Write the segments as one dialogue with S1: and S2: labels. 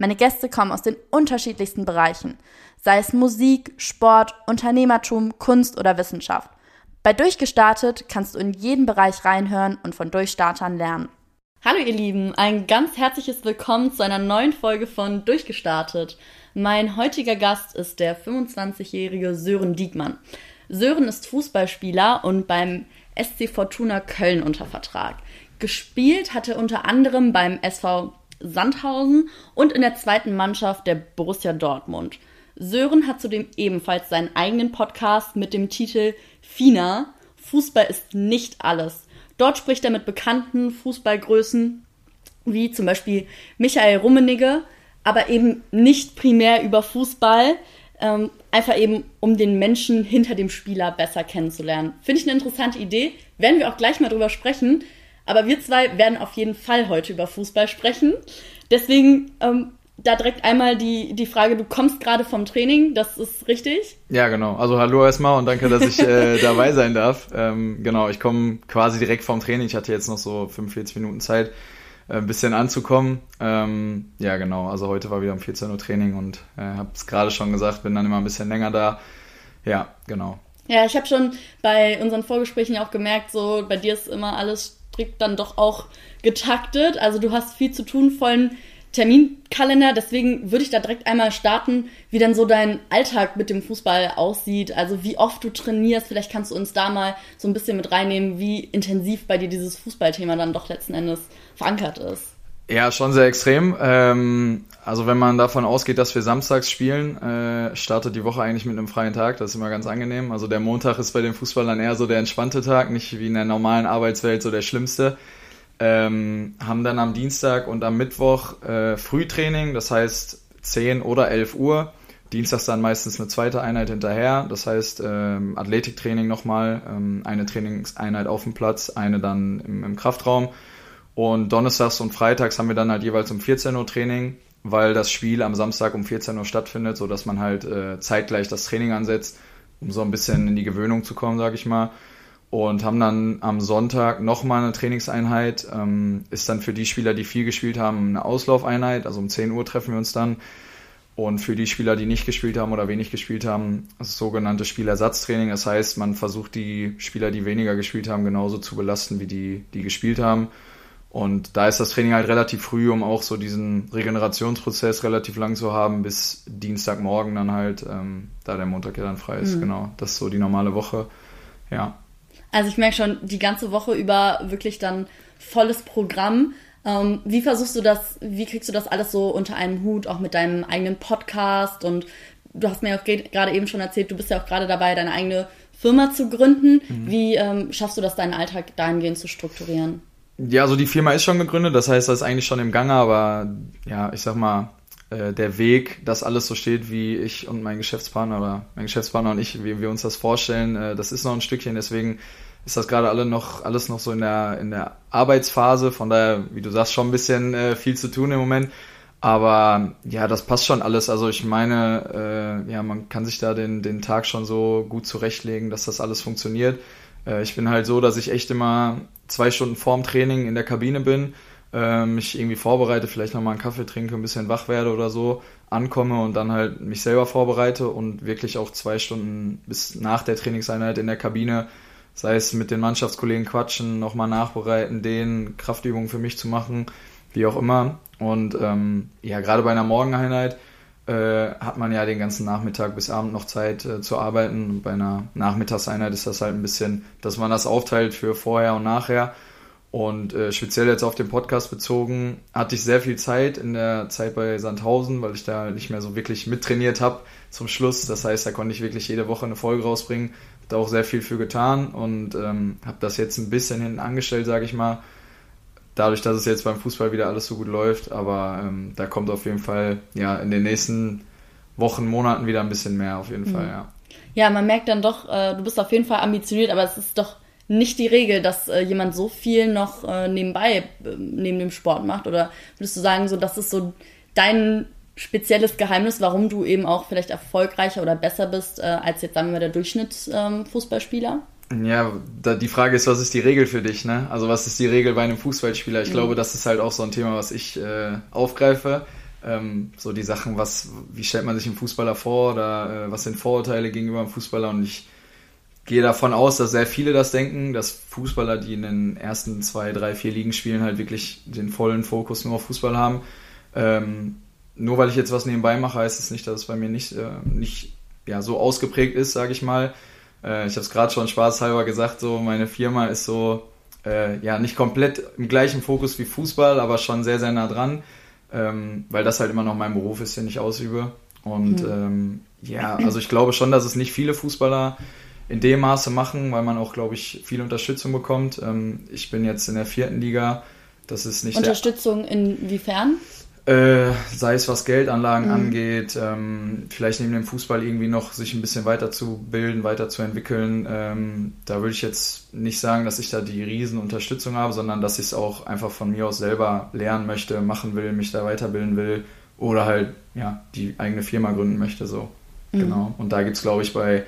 S1: Meine Gäste kommen aus den unterschiedlichsten Bereichen, sei es Musik, Sport, Unternehmertum, Kunst oder Wissenschaft. Bei Durchgestartet kannst du in jeden Bereich reinhören und von Durchstartern lernen. Hallo ihr Lieben, ein ganz herzliches Willkommen zu einer neuen Folge von Durchgestartet. Mein heutiger Gast ist der 25-jährige Sören Diekmann. Sören ist Fußballspieler und beim SC Fortuna Köln unter Vertrag. Gespielt hat er unter anderem beim SV Sandhausen und in der zweiten Mannschaft der Borussia Dortmund. Sören hat zudem ebenfalls seinen eigenen Podcast mit dem Titel FINA. Fußball ist nicht alles. Dort spricht er mit bekannten Fußballgrößen wie zum Beispiel Michael Rummenigge, aber eben nicht primär über Fußball, ähm, einfach eben um den Menschen hinter dem Spieler besser kennenzulernen. Finde ich eine interessante Idee. Werden wir auch gleich mal drüber sprechen. Aber wir zwei werden auf jeden Fall heute über Fußball sprechen. Deswegen ähm, da direkt einmal die, die Frage, du kommst gerade vom Training, das ist richtig?
S2: Ja, genau. Also hallo erstmal und danke, dass ich äh, dabei sein darf. Ähm, genau, ich komme quasi direkt vom Training. Ich hatte jetzt noch so 45 Minuten Zeit, äh, ein bisschen anzukommen. Ähm, ja, genau. Also heute war wieder um 14 Uhr Training und äh, habe es gerade schon gesagt, bin dann immer ein bisschen länger da. Ja, genau.
S1: Ja, ich habe schon bei unseren Vorgesprächen auch gemerkt, so bei dir ist immer alles strikt dann doch auch getaktet. Also du hast viel zu tun, vollen Terminkalender. Deswegen würde ich da direkt einmal starten, wie dann so dein Alltag mit dem Fußball aussieht. Also wie oft du trainierst. Vielleicht kannst du uns da mal so ein bisschen mit reinnehmen, wie intensiv bei dir dieses Fußballthema dann doch letzten Endes verankert ist.
S2: Ja, schon sehr extrem. Ähm, also wenn man davon ausgeht, dass wir samstags spielen, äh, startet die Woche eigentlich mit einem freien Tag. Das ist immer ganz angenehm. Also der Montag ist bei den Fußballern eher so der entspannte Tag, nicht wie in der normalen Arbeitswelt so der schlimmste. Ähm, haben dann am Dienstag und am Mittwoch äh, Frühtraining, das heißt 10 oder 11 Uhr. Dienstags dann meistens eine zweite Einheit hinterher, das heißt ähm, Athletiktraining nochmal, ähm, eine Trainingseinheit auf dem Platz, eine dann im, im Kraftraum und donnerstags und freitags haben wir dann halt jeweils um 14 Uhr Training, weil das Spiel am Samstag um 14 Uhr stattfindet, so dass man halt äh, zeitgleich das Training ansetzt, um so ein bisschen in die Gewöhnung zu kommen, sage ich mal. Und haben dann am Sonntag nochmal eine Trainingseinheit. Ähm, ist dann für die Spieler, die viel gespielt haben, eine Auslaufeinheit. Also um 10 Uhr treffen wir uns dann. Und für die Spieler, die nicht gespielt haben oder wenig gespielt haben, das sogenannte Spielersatztraining. Das heißt, man versucht die Spieler, die weniger gespielt haben, genauso zu belasten wie die, die gespielt haben. Und da ist das Training halt relativ früh, um auch so diesen Regenerationsprozess relativ lang zu haben, bis Dienstagmorgen dann halt, ähm, da der Montag ja dann frei ist. Mhm. Genau, das ist so die normale Woche. Ja.
S1: Also ich merke schon, die ganze Woche über wirklich dann volles Programm. Ähm, wie versuchst du das, wie kriegst du das alles so unter einem Hut, auch mit deinem eigenen Podcast? Und du hast mir auch gerade eben schon erzählt, du bist ja auch gerade dabei, deine eigene Firma zu gründen. Mhm. Wie ähm, schaffst du das, deinen Alltag dahingehend zu strukturieren?
S2: Ja, also die Firma ist schon gegründet, das heißt, das ist eigentlich schon im Gange, aber ja, ich sag mal, äh, der Weg, dass alles so steht, wie ich und mein Geschäftspartner oder mein Geschäftspartner und ich, wie wir uns das vorstellen, äh, das ist noch ein Stückchen, deswegen ist das gerade alle noch, alles noch so in der, in der Arbeitsphase, von daher, wie du sagst, schon ein bisschen äh, viel zu tun im Moment. Aber ja, das passt schon alles. Also ich meine, äh, ja, man kann sich da den, den Tag schon so gut zurechtlegen, dass das alles funktioniert. Äh, ich bin halt so, dass ich echt immer zwei Stunden vorm Training in der Kabine bin, äh, mich irgendwie vorbereite, vielleicht nochmal einen Kaffee trinke, ein bisschen wach werde oder so, ankomme und dann halt mich selber vorbereite und wirklich auch zwei Stunden bis nach der Trainingseinheit in der Kabine, sei es mit den Mannschaftskollegen quatschen, nochmal nachbereiten, den Kraftübungen für mich zu machen, wie auch immer. Und ähm, ja, gerade bei einer Morgeneinheit äh, hat man ja den ganzen Nachmittag bis Abend noch Zeit äh, zu arbeiten. Bei einer Nachmittagseinheit ist das halt ein bisschen, dass man das aufteilt für vorher und nachher. Und äh, speziell jetzt auf den Podcast bezogen, hatte ich sehr viel Zeit in der Zeit bei Sandhausen, weil ich da nicht mehr so wirklich mittrainiert habe zum Schluss. Das heißt, da konnte ich wirklich jede Woche eine Folge rausbringen. Da auch sehr viel für getan und ähm, habe das jetzt ein bisschen hinten angestellt, sage ich mal dadurch, dass es jetzt beim Fußball wieder alles so gut läuft. Aber ähm, da kommt auf jeden Fall ja in den nächsten Wochen, Monaten wieder ein bisschen mehr auf jeden mhm. Fall, ja.
S1: Ja, man merkt dann doch, äh, du bist auf jeden Fall ambitioniert, aber es ist doch nicht die Regel, dass äh, jemand so viel noch äh, nebenbei, äh, neben dem Sport macht. Oder würdest du sagen, so, das ist so dein spezielles Geheimnis, warum du eben auch vielleicht erfolgreicher oder besser bist äh, als jetzt, sagen wir mal, der Durchschnittsfußballspieler?
S2: Ähm, ja, da, die Frage ist, was ist die Regel für dich, ne? Also was ist die Regel bei einem Fußballspieler? Ich mhm. glaube, das ist halt auch so ein Thema, was ich äh, aufgreife. Ähm, so die Sachen, was, wie stellt man sich einen Fußballer vor oder äh, was sind Vorurteile gegenüber einem Fußballer und ich gehe davon aus, dass sehr viele das denken, dass Fußballer, die in den ersten zwei, drei, vier Ligen spielen, halt wirklich den vollen Fokus nur auf Fußball haben. Ähm, nur weil ich jetzt was nebenbei mache, heißt es nicht, dass es bei mir nicht, äh, nicht ja, so ausgeprägt ist, sage ich mal. Äh, ich habe es gerade schon spaßhalber gesagt, so meine Firma ist so äh, ja nicht komplett im gleichen Fokus wie Fußball, aber schon sehr, sehr nah dran ähm, weil das halt immer noch mein Beruf ist, den ich ausübe. Und mhm. ähm, ja, also ich glaube schon, dass es nicht viele Fußballer in dem Maße machen, weil man auch, glaube ich, viel Unterstützung bekommt. Ähm, ich bin jetzt in der vierten Liga. Das ist nicht
S1: Unterstützung inwiefern?
S2: Äh, sei es was Geldanlagen mhm. angeht, ähm, vielleicht neben dem Fußball irgendwie noch sich ein bisschen weiterzubilden, weiterzuentwickeln. Ähm, da würde ich jetzt nicht sagen, dass ich da die Riesenunterstützung habe, sondern dass ich es auch einfach von mir aus selber lernen möchte, machen will, mich da weiterbilden will oder halt ja die eigene Firma gründen möchte. So. Mhm. Genau. Und da gibt es, glaube ich, bei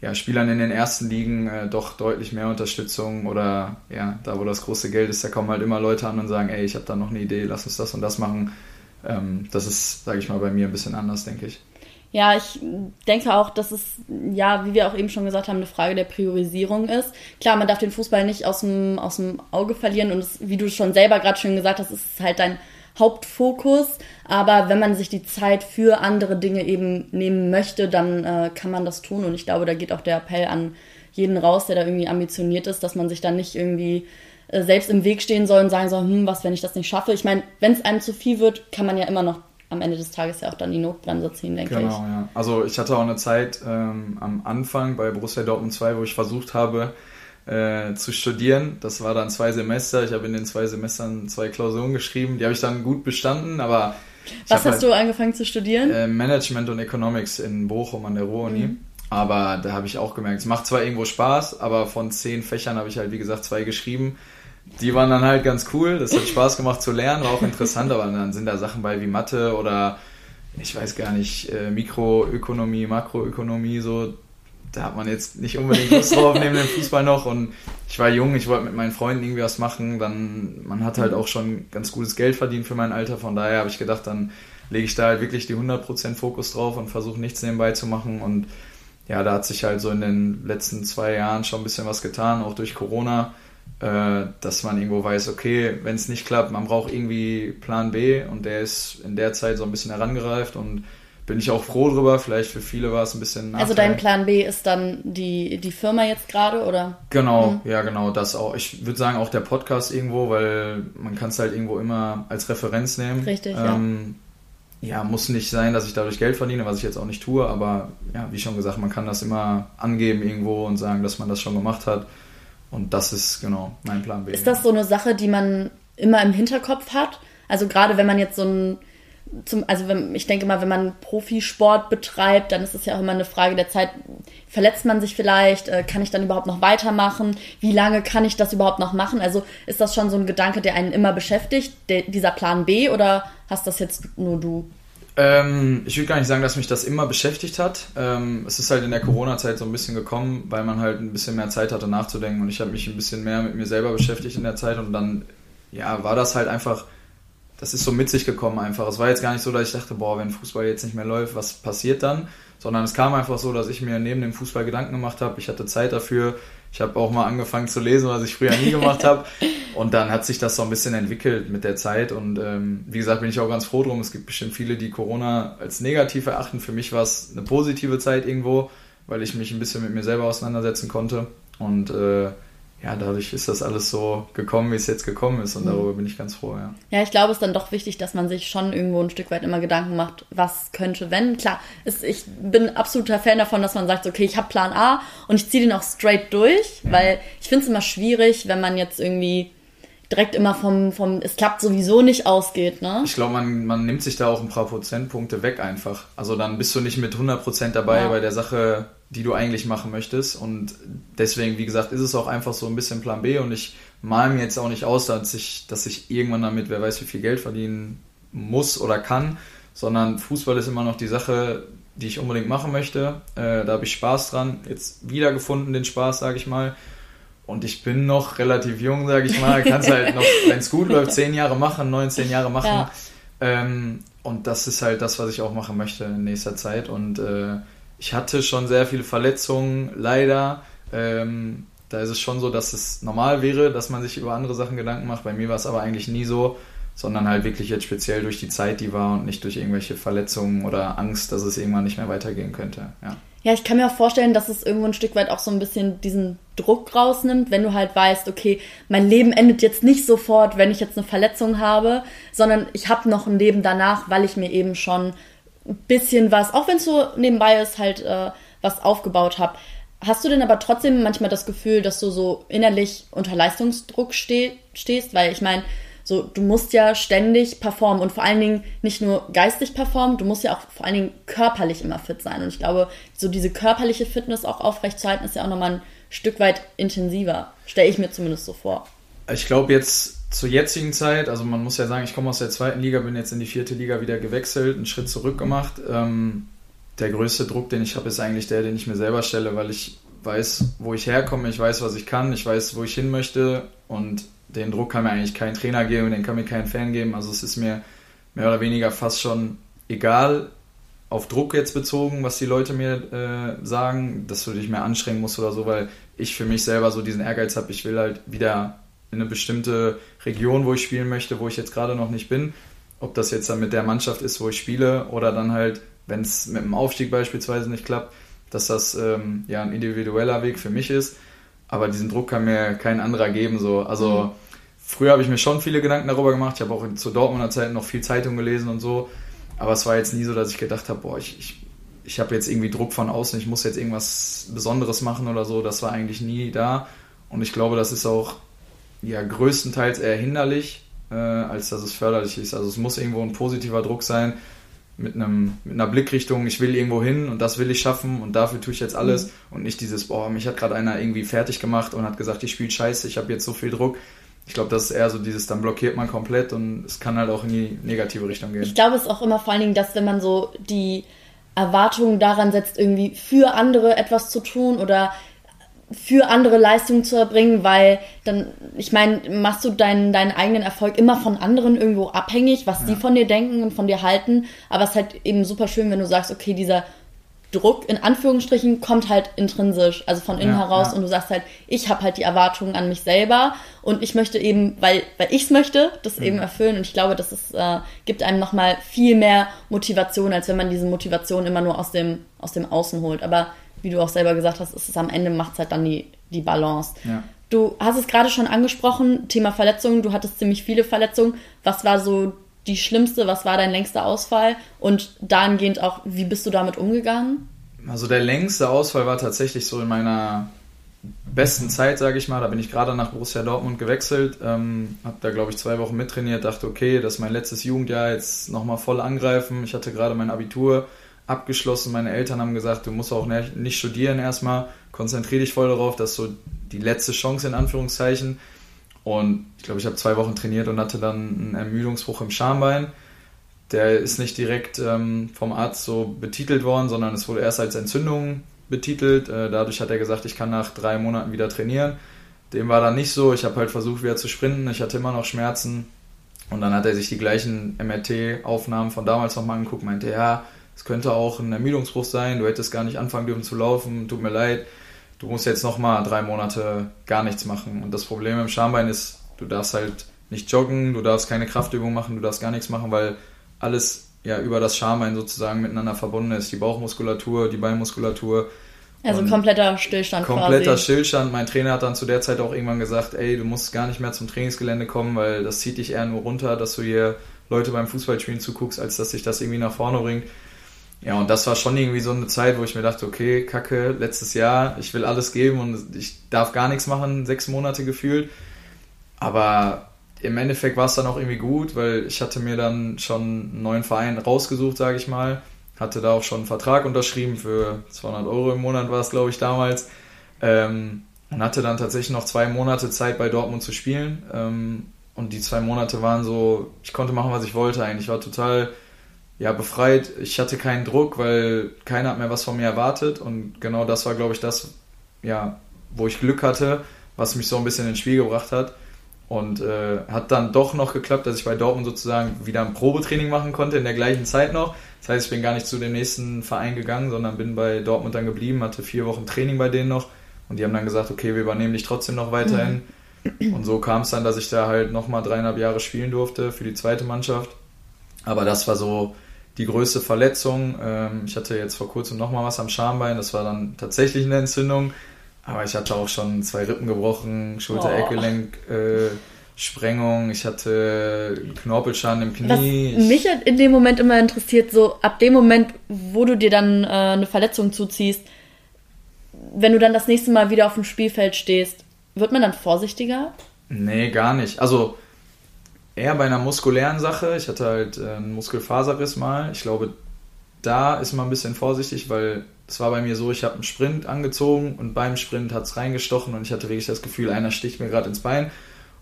S2: ja, Spielern in den ersten Ligen äh, doch deutlich mehr Unterstützung oder ja, da wo das große Geld ist, da kommen halt immer Leute an und sagen, ey, ich habe da noch eine Idee, lass uns das und das machen. Ähm, das ist, sage ich mal, bei mir ein bisschen anders, denke ich.
S1: Ja, ich denke auch, dass es, ja, wie wir auch eben schon gesagt haben, eine Frage der Priorisierung ist. Klar, man darf den Fußball nicht aus dem, aus dem Auge verlieren und es, wie du schon selber gerade schon gesagt hast, ist es halt dein Hauptfokus. Aber wenn man sich die Zeit für andere Dinge eben nehmen möchte, dann äh, kann man das tun. Und ich glaube, da geht auch der Appell an jeden raus, der da irgendwie ambitioniert ist, dass man sich dann nicht irgendwie äh, selbst im Weg stehen soll und sagen soll, hm, was, wenn ich das nicht schaffe. Ich meine, wenn es einem zu viel wird, kann man ja immer noch am Ende des Tages ja auch dann die Notbremse ziehen, denke
S2: genau,
S1: ich.
S2: Genau, ja. Also ich hatte auch eine Zeit ähm, am Anfang bei Borussia Dortmund 2, wo ich versucht habe, äh, zu studieren. Das war dann zwei Semester. Ich habe in den zwei Semestern zwei Klausuren geschrieben. Die habe ich dann gut bestanden, aber.
S1: Was hast halt, du angefangen zu studieren?
S2: Äh, Management und Economics in Bochum an der Ruhr-Uni. Mhm. Aber da habe ich auch gemerkt, es macht zwar irgendwo Spaß, aber von zehn Fächern habe ich halt, wie gesagt, zwei geschrieben. Die waren dann halt ganz cool. Das hat Spaß gemacht zu lernen, war auch interessant, aber dann sind da Sachen bei wie Mathe oder ich weiß gar nicht, äh, Mikroökonomie, Makroökonomie, so. Da hat man jetzt nicht unbedingt Lust drauf neben dem Fußball noch. Und ich war jung, ich wollte mit meinen Freunden irgendwie was machen, dann man hat halt auch schon ganz gutes Geld verdient für mein Alter, von daher habe ich gedacht, dann lege ich da halt wirklich die 100% Fokus drauf und versuche nichts nebenbei zu machen. Und ja, da hat sich halt so in den letzten zwei Jahren schon ein bisschen was getan, auch durch Corona, dass man irgendwo weiß, okay, wenn es nicht klappt, man braucht irgendwie Plan B und der ist in der Zeit so ein bisschen herangereift und bin ich auch froh drüber. Vielleicht für viele war es ein bisschen.
S1: Nachteil. Also dein Plan B ist dann die, die Firma jetzt gerade, oder?
S2: Genau, mhm. ja, genau, das auch. Ich würde sagen auch der Podcast irgendwo, weil man kann es halt irgendwo immer als Referenz nehmen.
S1: Richtig, ähm,
S2: ja. Ja, muss nicht sein, dass ich dadurch Geld verdiene, was ich jetzt auch nicht tue, aber ja, wie schon gesagt, man kann das immer angeben irgendwo und sagen, dass man das schon gemacht hat. Und das ist genau mein Plan B.
S1: Ist das so eine Sache, die man immer im Hinterkopf hat? Also gerade wenn man jetzt so ein zum, also wenn, ich denke mal, wenn man Profisport betreibt, dann ist es ja auch immer eine Frage der Zeit. Verletzt man sich vielleicht? Äh, kann ich dann überhaupt noch weitermachen? Wie lange kann ich das überhaupt noch machen? Also ist das schon so ein Gedanke, der einen immer beschäftigt, der, dieser Plan B, oder hast das jetzt nur du?
S2: Ähm, ich würde gar nicht sagen, dass mich das immer beschäftigt hat. Ähm, es ist halt in der Corona-Zeit so ein bisschen gekommen, weil man halt ein bisschen mehr Zeit hatte nachzudenken und ich habe mich ein bisschen mehr mit mir selber beschäftigt in der Zeit und dann ja, war das halt einfach das ist so mit sich gekommen einfach. Es war jetzt gar nicht so, dass ich dachte, boah, wenn Fußball jetzt nicht mehr läuft, was passiert dann? Sondern es kam einfach so, dass ich mir neben dem Fußball Gedanken gemacht habe. Ich hatte Zeit dafür. Ich habe auch mal angefangen zu lesen, was ich früher nie gemacht habe. Und dann hat sich das so ein bisschen entwickelt mit der Zeit. Und ähm, wie gesagt, bin ich auch ganz froh drum. Es gibt bestimmt viele, die Corona als negativ erachten. Für mich war es eine positive Zeit irgendwo, weil ich mich ein bisschen mit mir selber auseinandersetzen konnte. Und äh, ja, dadurch ist das alles so gekommen, wie es jetzt gekommen ist und mhm. darüber bin ich ganz froh, ja.
S1: Ja, ich glaube, es ist dann doch wichtig, dass man sich schon irgendwo ein Stück weit immer Gedanken macht, was könnte, wenn. Klar, ist, ich bin absoluter Fan davon, dass man sagt, okay, ich habe Plan A und ich ziehe den auch straight durch, ja. weil ich finde es immer schwierig, wenn man jetzt irgendwie direkt immer vom, vom es klappt sowieso nicht ausgeht, ne?
S2: Ich glaube, man, man nimmt sich da auch ein paar Prozentpunkte weg einfach. Also dann bist du nicht mit 100% dabei ja. bei der Sache, die du eigentlich machen möchtest. Und deswegen, wie gesagt, ist es auch einfach so ein bisschen Plan B und ich mal mir jetzt auch nicht aus, dass ich, dass ich irgendwann damit, wer weiß, wie viel Geld verdienen muss oder kann, sondern Fußball ist immer noch die Sache, die ich unbedingt machen möchte. Äh, da habe ich Spaß dran. Jetzt wiedergefunden den Spaß, sage ich mal. Und ich bin noch relativ jung, sage ich mal. Kannst halt noch, wenn es gut läuft, zehn Jahre machen, 19 Jahre machen. Ja. Ähm, und das ist halt das, was ich auch machen möchte in nächster Zeit. Und äh, ich hatte schon sehr viele Verletzungen, leider. Ähm, da ist es schon so, dass es normal wäre, dass man sich über andere Sachen Gedanken macht. Bei mir war es aber eigentlich nie so, sondern halt wirklich jetzt speziell durch die Zeit, die war und nicht durch irgendwelche Verletzungen oder Angst, dass es irgendwann nicht mehr weitergehen könnte. Ja.
S1: Ja, ich kann mir auch vorstellen, dass es irgendwo ein Stück weit auch so ein bisschen diesen Druck rausnimmt, wenn du halt weißt, okay, mein Leben endet jetzt nicht sofort, wenn ich jetzt eine Verletzung habe, sondern ich habe noch ein Leben danach, weil ich mir eben schon bisschen was, auch wenn es so nebenbei ist, halt äh, was aufgebaut habe. Hast du denn aber trotzdem manchmal das Gefühl, dass du so innerlich unter Leistungsdruck steh stehst? Weil ich meine, so, du musst ja ständig performen und vor allen Dingen nicht nur geistig performen, du musst ja auch vor allen Dingen körperlich immer fit sein. Und ich glaube, so diese körperliche Fitness auch aufrechtzuerhalten, ist ja auch nochmal ein Stück weit intensiver. Stelle ich mir zumindest so vor.
S2: Ich glaube jetzt zur jetzigen Zeit, also man muss ja sagen, ich komme aus der zweiten Liga, bin jetzt in die vierte Liga wieder gewechselt, einen Schritt zurück gemacht. Ähm, der größte Druck, den ich habe, ist eigentlich der, den ich mir selber stelle, weil ich weiß, wo ich herkomme, ich weiß, was ich kann, ich weiß, wo ich hin möchte und den Druck kann mir eigentlich kein Trainer geben, den kann mir kein Fan geben. Also es ist mir mehr oder weniger fast schon egal, auf Druck jetzt bezogen, was die Leute mir äh, sagen, dass du dich mehr anstrengen musst oder so, weil ich für mich selber so diesen Ehrgeiz habe, ich will halt wieder eine bestimmte Region, wo ich spielen möchte, wo ich jetzt gerade noch nicht bin. Ob das jetzt dann mit der Mannschaft ist, wo ich spiele, oder dann halt, wenn es mit dem Aufstieg beispielsweise nicht klappt, dass das ähm, ja ein individueller Weg für mich ist aber diesen Druck kann mir kein anderer geben. So. Also mhm. früher habe ich mir schon viele Gedanken darüber gemacht. Ich habe auch zur Dortmunder Zeit noch viel Zeitung gelesen und so. Aber es war jetzt nie so, dass ich gedacht habe, boah, ich, ich, ich habe jetzt irgendwie Druck von außen, ich muss jetzt irgendwas Besonderes machen oder so. Das war eigentlich nie da. Und ich glaube, das ist auch ja, größtenteils eher hinderlich, äh, als dass es förderlich ist. Also es muss irgendwo ein positiver Druck sein, mit, einem, mit einer Blickrichtung, ich will irgendwo hin und das will ich schaffen und dafür tue ich jetzt alles mhm. und nicht dieses, boah, mich hat gerade einer irgendwie fertig gemacht und hat gesagt, ich spiele scheiße, ich habe jetzt so viel Druck. Ich glaube, das ist eher so dieses, dann blockiert man komplett und es kann halt auch in die negative Richtung gehen.
S1: Ich glaube, es ist auch immer vor allen Dingen, dass wenn man so die Erwartungen daran setzt, irgendwie für andere etwas zu tun oder für andere Leistungen zu erbringen, weil dann, ich meine, machst du deinen, deinen eigenen Erfolg immer von anderen irgendwo abhängig, was ja. die von dir denken und von dir halten. Aber es ist halt eben super schön, wenn du sagst, okay, dieser Druck in Anführungsstrichen kommt halt intrinsisch, also von innen ja, heraus ja. und du sagst halt, ich habe halt die Erwartungen an mich selber und ich möchte eben, weil, weil ich es möchte, das mhm. eben erfüllen und ich glaube, das ist, äh, gibt einem nochmal viel mehr Motivation, als wenn man diese Motivation immer nur aus dem, aus dem Außen holt. Aber wie du auch selber gesagt hast, ist es am Ende macht es halt dann die, die Balance. Ja. Du hast es gerade schon angesprochen, Thema Verletzungen. Du hattest ziemlich viele Verletzungen. Was war so die schlimmste? Was war dein längster Ausfall? Und dahingehend auch, wie bist du damit umgegangen?
S2: Also der längste Ausfall war tatsächlich so in meiner besten Zeit, sage ich mal. Da bin ich gerade nach Borussia Dortmund gewechselt, ähm, habe da glaube ich zwei Wochen mittrainiert, dachte okay, das ist mein letztes Jugendjahr, jetzt nochmal voll angreifen. Ich hatte gerade mein Abitur, abgeschlossen. Meine Eltern haben gesagt, du musst auch nicht studieren erstmal, konzentriere dich voll darauf, dass so die letzte Chance in Anführungszeichen. Und ich glaube, ich habe zwei Wochen trainiert und hatte dann einen Ermüdungsbruch im Schambein. Der ist nicht direkt ähm, vom Arzt so betitelt worden, sondern es wurde erst als Entzündung betitelt. Äh, dadurch hat er gesagt, ich kann nach drei Monaten wieder trainieren. Dem war dann nicht so. Ich habe halt versucht, wieder zu sprinten. Ich hatte immer noch Schmerzen. Und dann hat er sich die gleichen MRT-Aufnahmen von damals nochmal angeguckt, meinte, ja, es könnte auch ein Ermüdungsbruch sein, du hättest gar nicht anfangen dürfen zu laufen, tut mir leid, du musst jetzt nochmal drei Monate gar nichts machen. Und das Problem im Schambein ist, du darfst halt nicht joggen, du darfst keine Kraftübung machen, du darfst gar nichts machen, weil alles ja über das Schambein sozusagen miteinander verbunden ist. Die Bauchmuskulatur, die Beinmuskulatur.
S1: Also kompletter Stillstand
S2: Kompletter quasi. Stillstand. Mein Trainer hat dann zu der Zeit auch irgendwann gesagt, ey, du musst gar nicht mehr zum Trainingsgelände kommen, weil das zieht dich eher nur runter, dass du hier Leute beim Fußballspielen zuguckst, als dass sich das irgendwie nach vorne bringt. Ja, und das war schon irgendwie so eine Zeit, wo ich mir dachte, okay, kacke, letztes Jahr, ich will alles geben und ich darf gar nichts machen, sechs Monate gefühlt. Aber im Endeffekt war es dann auch irgendwie gut, weil ich hatte mir dann schon einen neuen Verein rausgesucht, sage ich mal. Hatte da auch schon einen Vertrag unterschrieben für 200 Euro im Monat war es, glaube ich, damals. Ähm, und hatte dann tatsächlich noch zwei Monate Zeit bei Dortmund zu spielen. Ähm, und die zwei Monate waren so, ich konnte machen, was ich wollte eigentlich. Ich war total ja, befreit. Ich hatte keinen Druck, weil keiner hat mehr was von mir erwartet. Und genau das war, glaube ich, das, ja, wo ich Glück hatte, was mich so ein bisschen ins Spiel gebracht hat. Und äh, hat dann doch noch geklappt, dass ich bei Dortmund sozusagen wieder ein Probetraining machen konnte in der gleichen Zeit noch. Das heißt, ich bin gar nicht zu dem nächsten Verein gegangen, sondern bin bei Dortmund dann geblieben, hatte vier Wochen Training bei denen noch. Und die haben dann gesagt, okay, wir übernehmen dich trotzdem noch weiterhin. Mhm. Und so kam es dann, dass ich da halt nochmal dreieinhalb Jahre spielen durfte für die zweite Mannschaft. Aber das war so die größte Verletzung. Ähm, ich hatte jetzt vor kurzem nochmal was am Schambein. Das war dann tatsächlich eine Entzündung. Aber ich hatte auch schon zwei Rippen gebrochen, Schulter-Eckgelenk, äh, Sprengung, ich hatte Knorpelschaden im Knie.
S1: Was mich in dem Moment immer interessiert, so ab dem Moment, wo du dir dann äh, eine Verletzung zuziehst, wenn du dann das nächste Mal wieder auf dem Spielfeld stehst, wird man dann vorsichtiger?
S2: Nee, gar nicht. Also eher bei einer muskulären Sache. Ich hatte halt äh, einen Muskelfaserriss mal. Ich glaube, da ist man ein bisschen vorsichtig, weil es war bei mir so, ich habe einen Sprint angezogen und beim Sprint hat es reingestochen und ich hatte wirklich das Gefühl, einer sticht mir gerade ins Bein.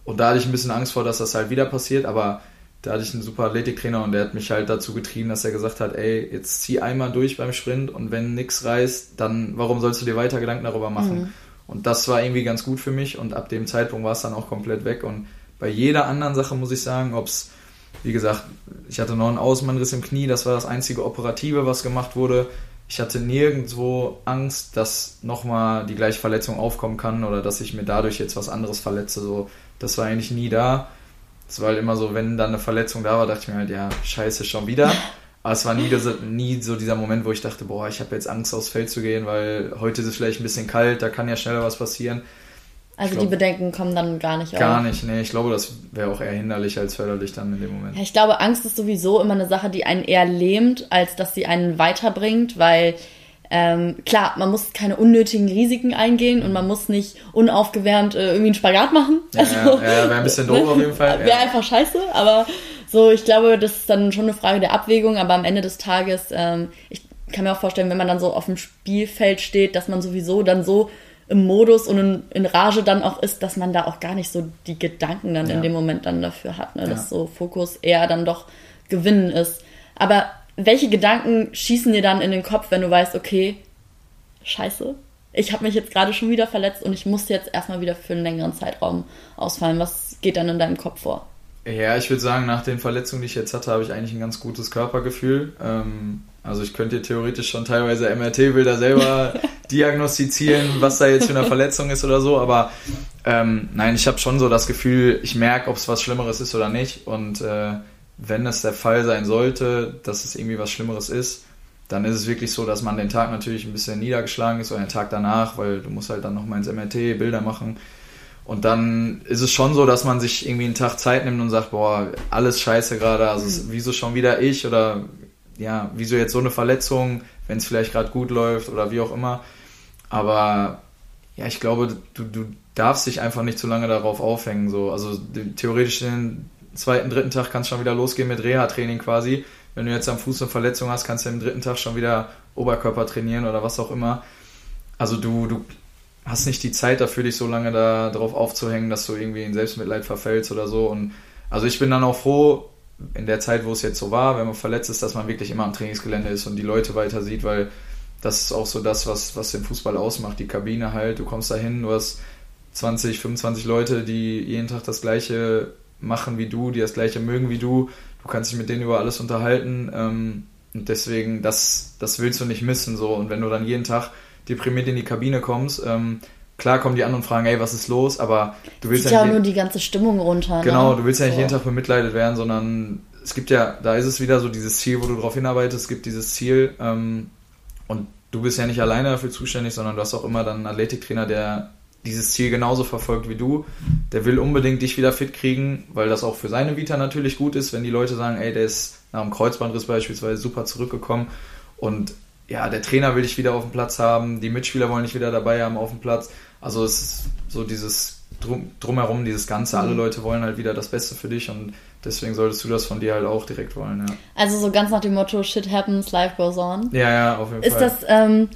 S2: Und da hatte ich ein bisschen Angst vor, dass das halt wieder passiert, aber da hatte ich einen super Athletiktrainer und der hat mich halt dazu getrieben, dass er gesagt hat, ey, jetzt zieh einmal durch beim Sprint und wenn nichts reißt, dann warum sollst du dir weiter Gedanken darüber machen? Mhm. Und das war irgendwie ganz gut für mich und ab dem Zeitpunkt war es dann auch komplett weg und bei jeder anderen Sache muss ich sagen, ob es, wie gesagt, ich hatte noch einen Außenmannriss im Knie, das war das einzige Operative, was gemacht wurde ich hatte nirgendwo Angst, dass nochmal die gleiche Verletzung aufkommen kann oder dass ich mir dadurch jetzt was anderes verletze. So, das war eigentlich nie da. Es war halt immer so, wenn dann eine Verletzung da war, dachte ich mir halt, ja, scheiße, schon wieder. Aber es war nie, nie so dieser Moment, wo ich dachte, boah, ich habe jetzt Angst, aufs Feld zu gehen, weil heute ist es vielleicht ein bisschen kalt, da kann ja schneller was passieren.
S1: Also glaub, die Bedenken kommen dann gar nicht
S2: auf. Gar nicht, nee. Ich glaube, das wäre auch eher hinderlich als förderlich dann in dem Moment.
S1: Ja, ich glaube, Angst ist sowieso immer eine Sache, die einen eher lähmt, als dass sie einen weiterbringt, weil ähm, klar, man muss keine unnötigen Risiken eingehen und man muss nicht unaufgewärmt äh, irgendwie einen Spagat machen.
S2: Ja, also, ja, ja wäre ein bisschen doof auf jeden Fall.
S1: Wäre ja. einfach scheiße, aber so, ich glaube, das ist dann schon eine Frage der Abwägung, aber am Ende des Tages, ähm, ich kann mir auch vorstellen, wenn man dann so auf dem Spielfeld steht, dass man sowieso dann so im Modus und in, in, Rage dann auch ist, dass man da auch gar nicht so die Gedanken dann ja. in dem Moment dann dafür hat, ne? dass ja. so Fokus eher dann doch gewinnen ist. Aber welche Gedanken schießen dir dann in den Kopf, wenn du weißt, okay, scheiße, ich habe mich jetzt gerade schon wieder verletzt und ich muss jetzt erstmal wieder für einen längeren Zeitraum ausfallen. Was geht dann in deinem Kopf vor?
S2: Ja, ich würde sagen, nach den Verletzungen, die ich jetzt hatte, habe ich eigentlich ein ganz gutes Körpergefühl. Ähm, also ich könnte theoretisch schon teilweise MRT-Bilder selber diagnostizieren, was da jetzt für eine Verletzung ist oder so. Aber ähm, nein, ich habe schon so das Gefühl, ich merke, ob es was Schlimmeres ist oder nicht. Und äh, wenn es der Fall sein sollte, dass es irgendwie was Schlimmeres ist, dann ist es wirklich so, dass man den Tag natürlich ein bisschen niedergeschlagen ist oder den Tag danach, weil du musst halt dann nochmal ins MRT Bilder machen. Und dann ist es schon so, dass man sich irgendwie einen Tag Zeit nimmt und sagt, boah, alles scheiße gerade, also mhm. wieso schon wieder ich oder ja, wieso jetzt so eine Verletzung, wenn es vielleicht gerade gut läuft oder wie auch immer. Aber ja, ich glaube, du, du darfst dich einfach nicht zu lange darauf aufhängen. So. Also theoretisch den zweiten, dritten Tag kann es schon wieder losgehen mit Reha-Training quasi. Wenn du jetzt am Fuß eine Verletzung hast, kannst du am dritten Tag schon wieder Oberkörper trainieren oder was auch immer. Also du, du hast nicht die Zeit dafür, dich so lange da drauf aufzuhängen, dass du irgendwie in Selbstmitleid verfällst oder so. Und also ich bin dann auch froh, in der Zeit, wo es jetzt so war, wenn man verletzt ist, dass man wirklich immer am Trainingsgelände ist und die Leute weiter sieht, weil das ist auch so das, was, was den Fußball ausmacht. Die Kabine halt, du kommst da hin, du hast 20, 25 Leute, die jeden Tag das Gleiche machen wie du, die das Gleiche mögen wie du. Du kannst dich mit denen über alles unterhalten. Ähm, und deswegen, das, das willst du nicht missen. So. Und wenn du dann jeden Tag deprimiert in die Kabine kommst, ähm, Klar kommen die an und fragen, hey, was ist los? Aber du willst
S1: ja, ja nur die ganze Stimmung runter.
S2: Genau, ne? du willst ja nicht so. jeden Tag bemitleidet werden, sondern es gibt ja, da ist es wieder so dieses Ziel, wo du drauf hinarbeitest, es gibt dieses Ziel ähm, und du bist ja nicht alleine dafür zuständig, sondern du hast auch immer dann einen Athletiktrainer, der dieses Ziel genauso verfolgt wie du. Der will unbedingt dich wieder fit kriegen, weil das auch für seine Vita natürlich gut ist, wenn die Leute sagen, ey, der ist nach einem Kreuzbandriss beispielsweise super zurückgekommen und ja, der Trainer will dich wieder auf dem Platz haben, die Mitspieler wollen dich wieder dabei haben auf dem Platz. Also es ist so dieses drum, drumherum, dieses Ganze. Mhm. Alle Leute wollen halt wieder das Beste für dich und deswegen solltest du das von dir halt auch direkt wollen, ja.
S1: Also so ganz nach dem Motto, shit happens, life goes on.
S2: Ja, ja, auf jeden
S1: Ist Fall. Ist das ähm,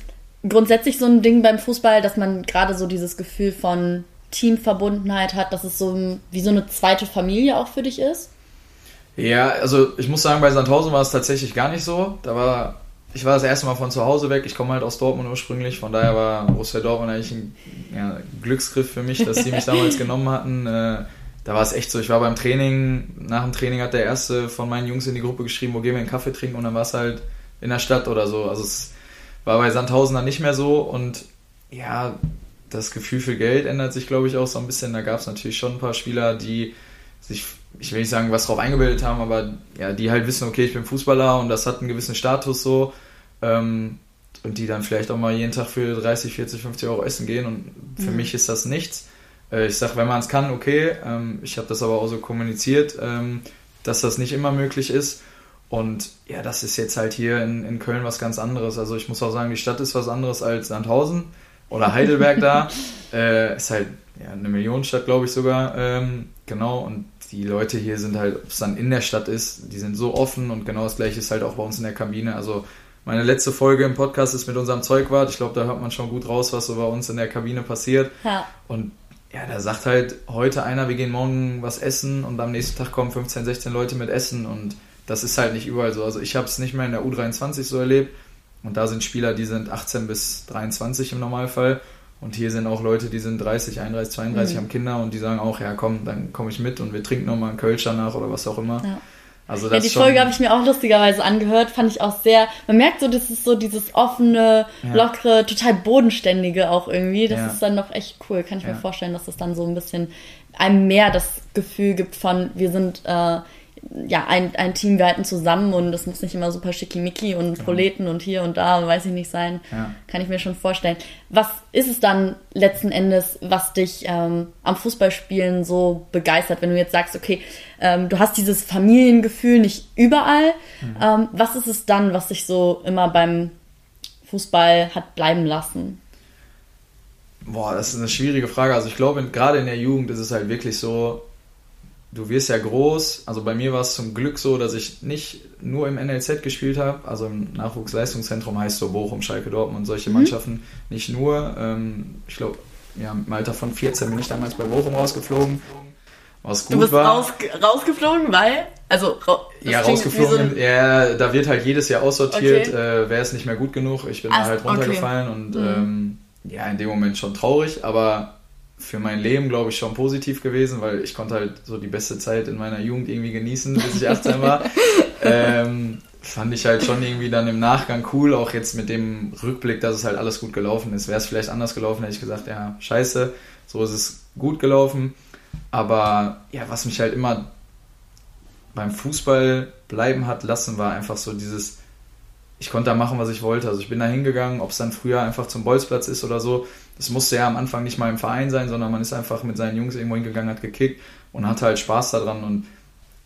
S1: grundsätzlich so ein Ding beim Fußball, dass man gerade so dieses Gefühl von Teamverbundenheit hat, dass es so wie so eine zweite Familie auch für dich ist?
S2: Ja, also ich muss sagen, bei Sandhausen war es tatsächlich gar nicht so. Da war ich war das erste Mal von zu Hause weg. Ich komme halt aus Dortmund ursprünglich, von daher war Borussia Dortmund eigentlich ein ja, Glücksgriff für mich, dass die mich damals genommen hatten. Äh, da war es echt so, ich war beim Training, nach dem Training hat der erste von meinen Jungs in die Gruppe geschrieben, wo gehen wir einen Kaffee trinken und dann war es halt in der Stadt oder so. Also es war bei Sandhausen dann nicht mehr so und ja, das Gefühl für Geld ändert sich, glaube ich, auch so ein bisschen. Da gab es natürlich schon ein paar Spieler, die sich ich will nicht sagen, was drauf eingebildet haben, aber ja, die halt wissen, okay, ich bin Fußballer und das hat einen gewissen Status so. Ähm, und die dann vielleicht auch mal jeden Tag für 30, 40, 50 Euro essen gehen. Und für mhm. mich ist das nichts. Äh, ich sage, wenn man es kann, okay. Ähm, ich habe das aber auch so kommuniziert, ähm, dass das nicht immer möglich ist. Und ja, das ist jetzt halt hier in, in Köln was ganz anderes. Also ich muss auch sagen, die Stadt ist was anderes als Sandhausen oder Heidelberg da. Äh, ist halt ja, eine Millionenstadt, glaube ich sogar. Ähm, genau. Und die Leute hier sind halt, ob es dann in der Stadt ist, die sind so offen und genau das gleiche ist halt auch bei uns in der Kabine. Also meine letzte Folge im Podcast ist mit unserem Zeugwart. Ich glaube, da hört man schon gut raus, was so bei uns in der Kabine passiert. Ja. Und ja, da sagt halt heute einer, wir gehen morgen was essen und am nächsten Tag kommen 15, 16 Leute mit Essen und das ist halt nicht überall so. Also ich habe es nicht mehr in der U23 so erlebt und da sind Spieler, die sind 18 bis 23 im Normalfall und hier sind auch Leute, die sind 30, 31, 32, mhm. haben Kinder und die sagen auch, ja komm, dann komme ich mit und wir trinken nochmal einen Kölsch danach oder was auch immer. Ja.
S1: Also das ja, die Folge habe ich mir auch lustigerweise angehört, fand ich auch sehr, man merkt so, das ist so dieses offene, ja. lockere, total bodenständige auch irgendwie. Das ja. ist dann doch echt cool. Kann ich mir vorstellen, dass das dann so ein bisschen einem mehr das Gefühl gibt von, wir sind äh, ja, ein, ein Team, wir halten zusammen und das muss nicht immer super schickimicki und genau. Proleten und hier und da, weiß ich nicht sein. Ja. Kann ich mir schon vorstellen. Was ist es dann letzten Endes, was dich ähm, am Fußballspielen so begeistert, wenn du jetzt sagst, okay, ähm, du hast dieses Familiengefühl nicht überall. Mhm. Ähm, was ist es dann, was dich so immer beim Fußball hat bleiben lassen?
S2: Boah, das ist eine schwierige Frage. Also ich glaube, gerade in der Jugend ist es halt wirklich so, du wirst ja groß. Also bei mir war es zum Glück so, dass ich nicht nur im NLZ gespielt habe, also im Nachwuchsleistungszentrum heißt so Bochum, Schalke, Dortmund und solche mhm. Mannschaften. Nicht nur. Ähm, ich glaube, ja, im Alter von 14 bin ich damals bei Bochum rausgeflogen.
S1: Was gut du bist war. Raus, rausgeflogen, weil? Also,
S2: ja, rausgeflogen. So ja, da wird halt jedes Jahr aussortiert, okay. äh, wäre es nicht mehr gut genug. Ich bin Ach, da halt runtergefallen okay. und mhm. ähm, ja, in dem Moment schon traurig, aber für mein Leben, glaube ich, schon positiv gewesen, weil ich konnte halt so die beste Zeit in meiner Jugend irgendwie genießen, bis ich 18 war. ähm, fand ich halt schon irgendwie dann im Nachgang cool, auch jetzt mit dem Rückblick, dass es halt alles gut gelaufen ist. Wäre es vielleicht anders gelaufen, hätte ich gesagt, ja, scheiße, so ist es gut gelaufen. Aber ja, was mich halt immer beim Fußball bleiben hat lassen, war einfach so dieses, ich konnte da machen, was ich wollte. Also ich bin da hingegangen, ob es dann früher einfach zum Bolzplatz ist oder so. Das musste ja am Anfang nicht mal im Verein sein, sondern man ist einfach mit seinen Jungs irgendwo hingegangen, hat gekickt und hatte halt Spaß daran. Und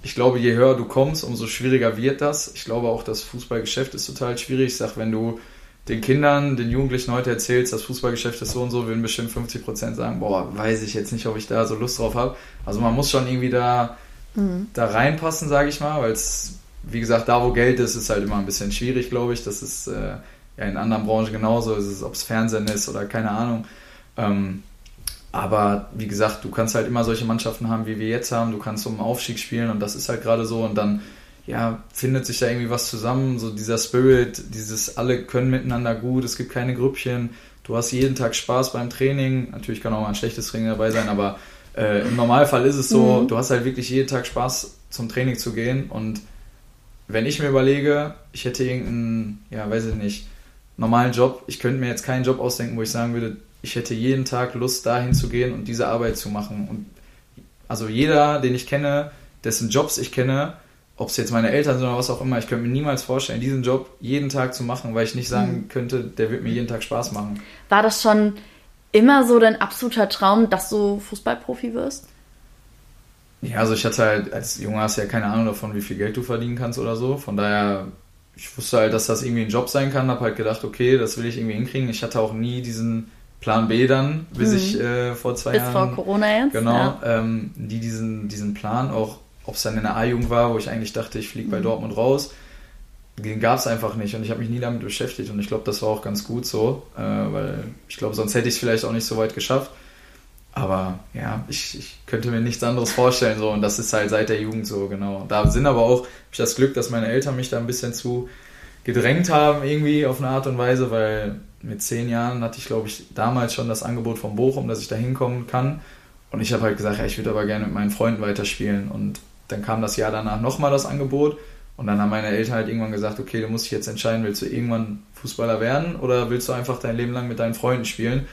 S2: ich glaube, je höher du kommst, umso schwieriger wird das. Ich glaube auch, das Fußballgeschäft ist total schwierig. Ich sag, wenn du den Kindern, den Jugendlichen heute erzählst, das Fußballgeschäft ist so und so, würden bestimmt 50 Prozent sagen, boah, weiß ich jetzt nicht, ob ich da so Lust drauf habe. Also man muss schon irgendwie da, mhm. da reinpassen, sage ich mal, weil es wie gesagt, da wo Geld ist, ist halt immer ein bisschen schwierig, glaube ich. Das ist äh, ja in anderen Branchen genauso, ist ob es Fernsehen ist oder keine Ahnung. Ähm, aber wie gesagt, du kannst halt immer solche Mannschaften haben, wie wir jetzt haben. Du kannst um Aufstieg spielen und das ist halt gerade so. Und dann ja, findet sich da irgendwie was zusammen. So dieser Spirit, dieses alle können miteinander gut, es gibt keine Grüppchen. Du hast jeden Tag Spaß beim Training. Natürlich kann auch mal ein schlechtes Training dabei sein, aber äh, im Normalfall ist es so, mhm. du hast halt wirklich jeden Tag Spaß zum Training zu gehen und wenn ich mir überlege, ich hätte irgendeinen, ja, weiß ich nicht, normalen Job, ich könnte mir jetzt keinen Job ausdenken, wo ich sagen würde, ich hätte jeden Tag Lust, dahin zu gehen und diese Arbeit zu machen. Und also jeder, den ich kenne, dessen Jobs ich kenne, ob es jetzt meine Eltern sind oder was auch immer, ich könnte mir niemals vorstellen, diesen Job jeden Tag zu machen, weil ich nicht sagen mhm. könnte, der wird mir jeden Tag Spaß machen.
S1: War das schon immer so dein absoluter Traum, dass du Fußballprofi wirst?
S2: Ja, also ich hatte halt, als Junge hast du ja keine Ahnung davon, wie viel Geld du verdienen kannst oder so. Von daher, ich wusste halt, dass das irgendwie ein Job sein kann, habe halt gedacht, okay, das will ich irgendwie hinkriegen. Ich hatte auch nie diesen Plan B dann, bis mhm. ich äh, vor zwei
S1: bis
S2: Jahren.
S1: Bis vor Corona jetzt.
S2: Genau, ja. ähm, die diesen, diesen Plan, auch ob es dann in der A-Jugend war, wo ich eigentlich dachte, ich fliege bei mhm. Dortmund raus, den gab es einfach nicht und ich habe mich nie damit beschäftigt und ich glaube, das war auch ganz gut so, äh, weil ich glaube, sonst hätte ich es vielleicht auch nicht so weit geschafft. Aber ja, ich, ich könnte mir nichts anderes vorstellen so und das ist halt seit der Jugend so, genau. Da sind aber auch, habe ich das Glück, dass meine Eltern mich da ein bisschen zu gedrängt haben irgendwie auf eine Art und Weise, weil mit zehn Jahren hatte ich, glaube ich, damals schon das Angebot von Bochum, dass ich da hinkommen kann. Und ich habe halt gesagt, ja, ich würde aber gerne mit meinen Freunden weiterspielen. Und dann kam das Jahr danach nochmal das Angebot. Und dann haben meine Eltern halt irgendwann gesagt, okay, du musst dich jetzt entscheiden, willst du irgendwann Fußballer werden oder willst du einfach dein Leben lang mit deinen Freunden spielen?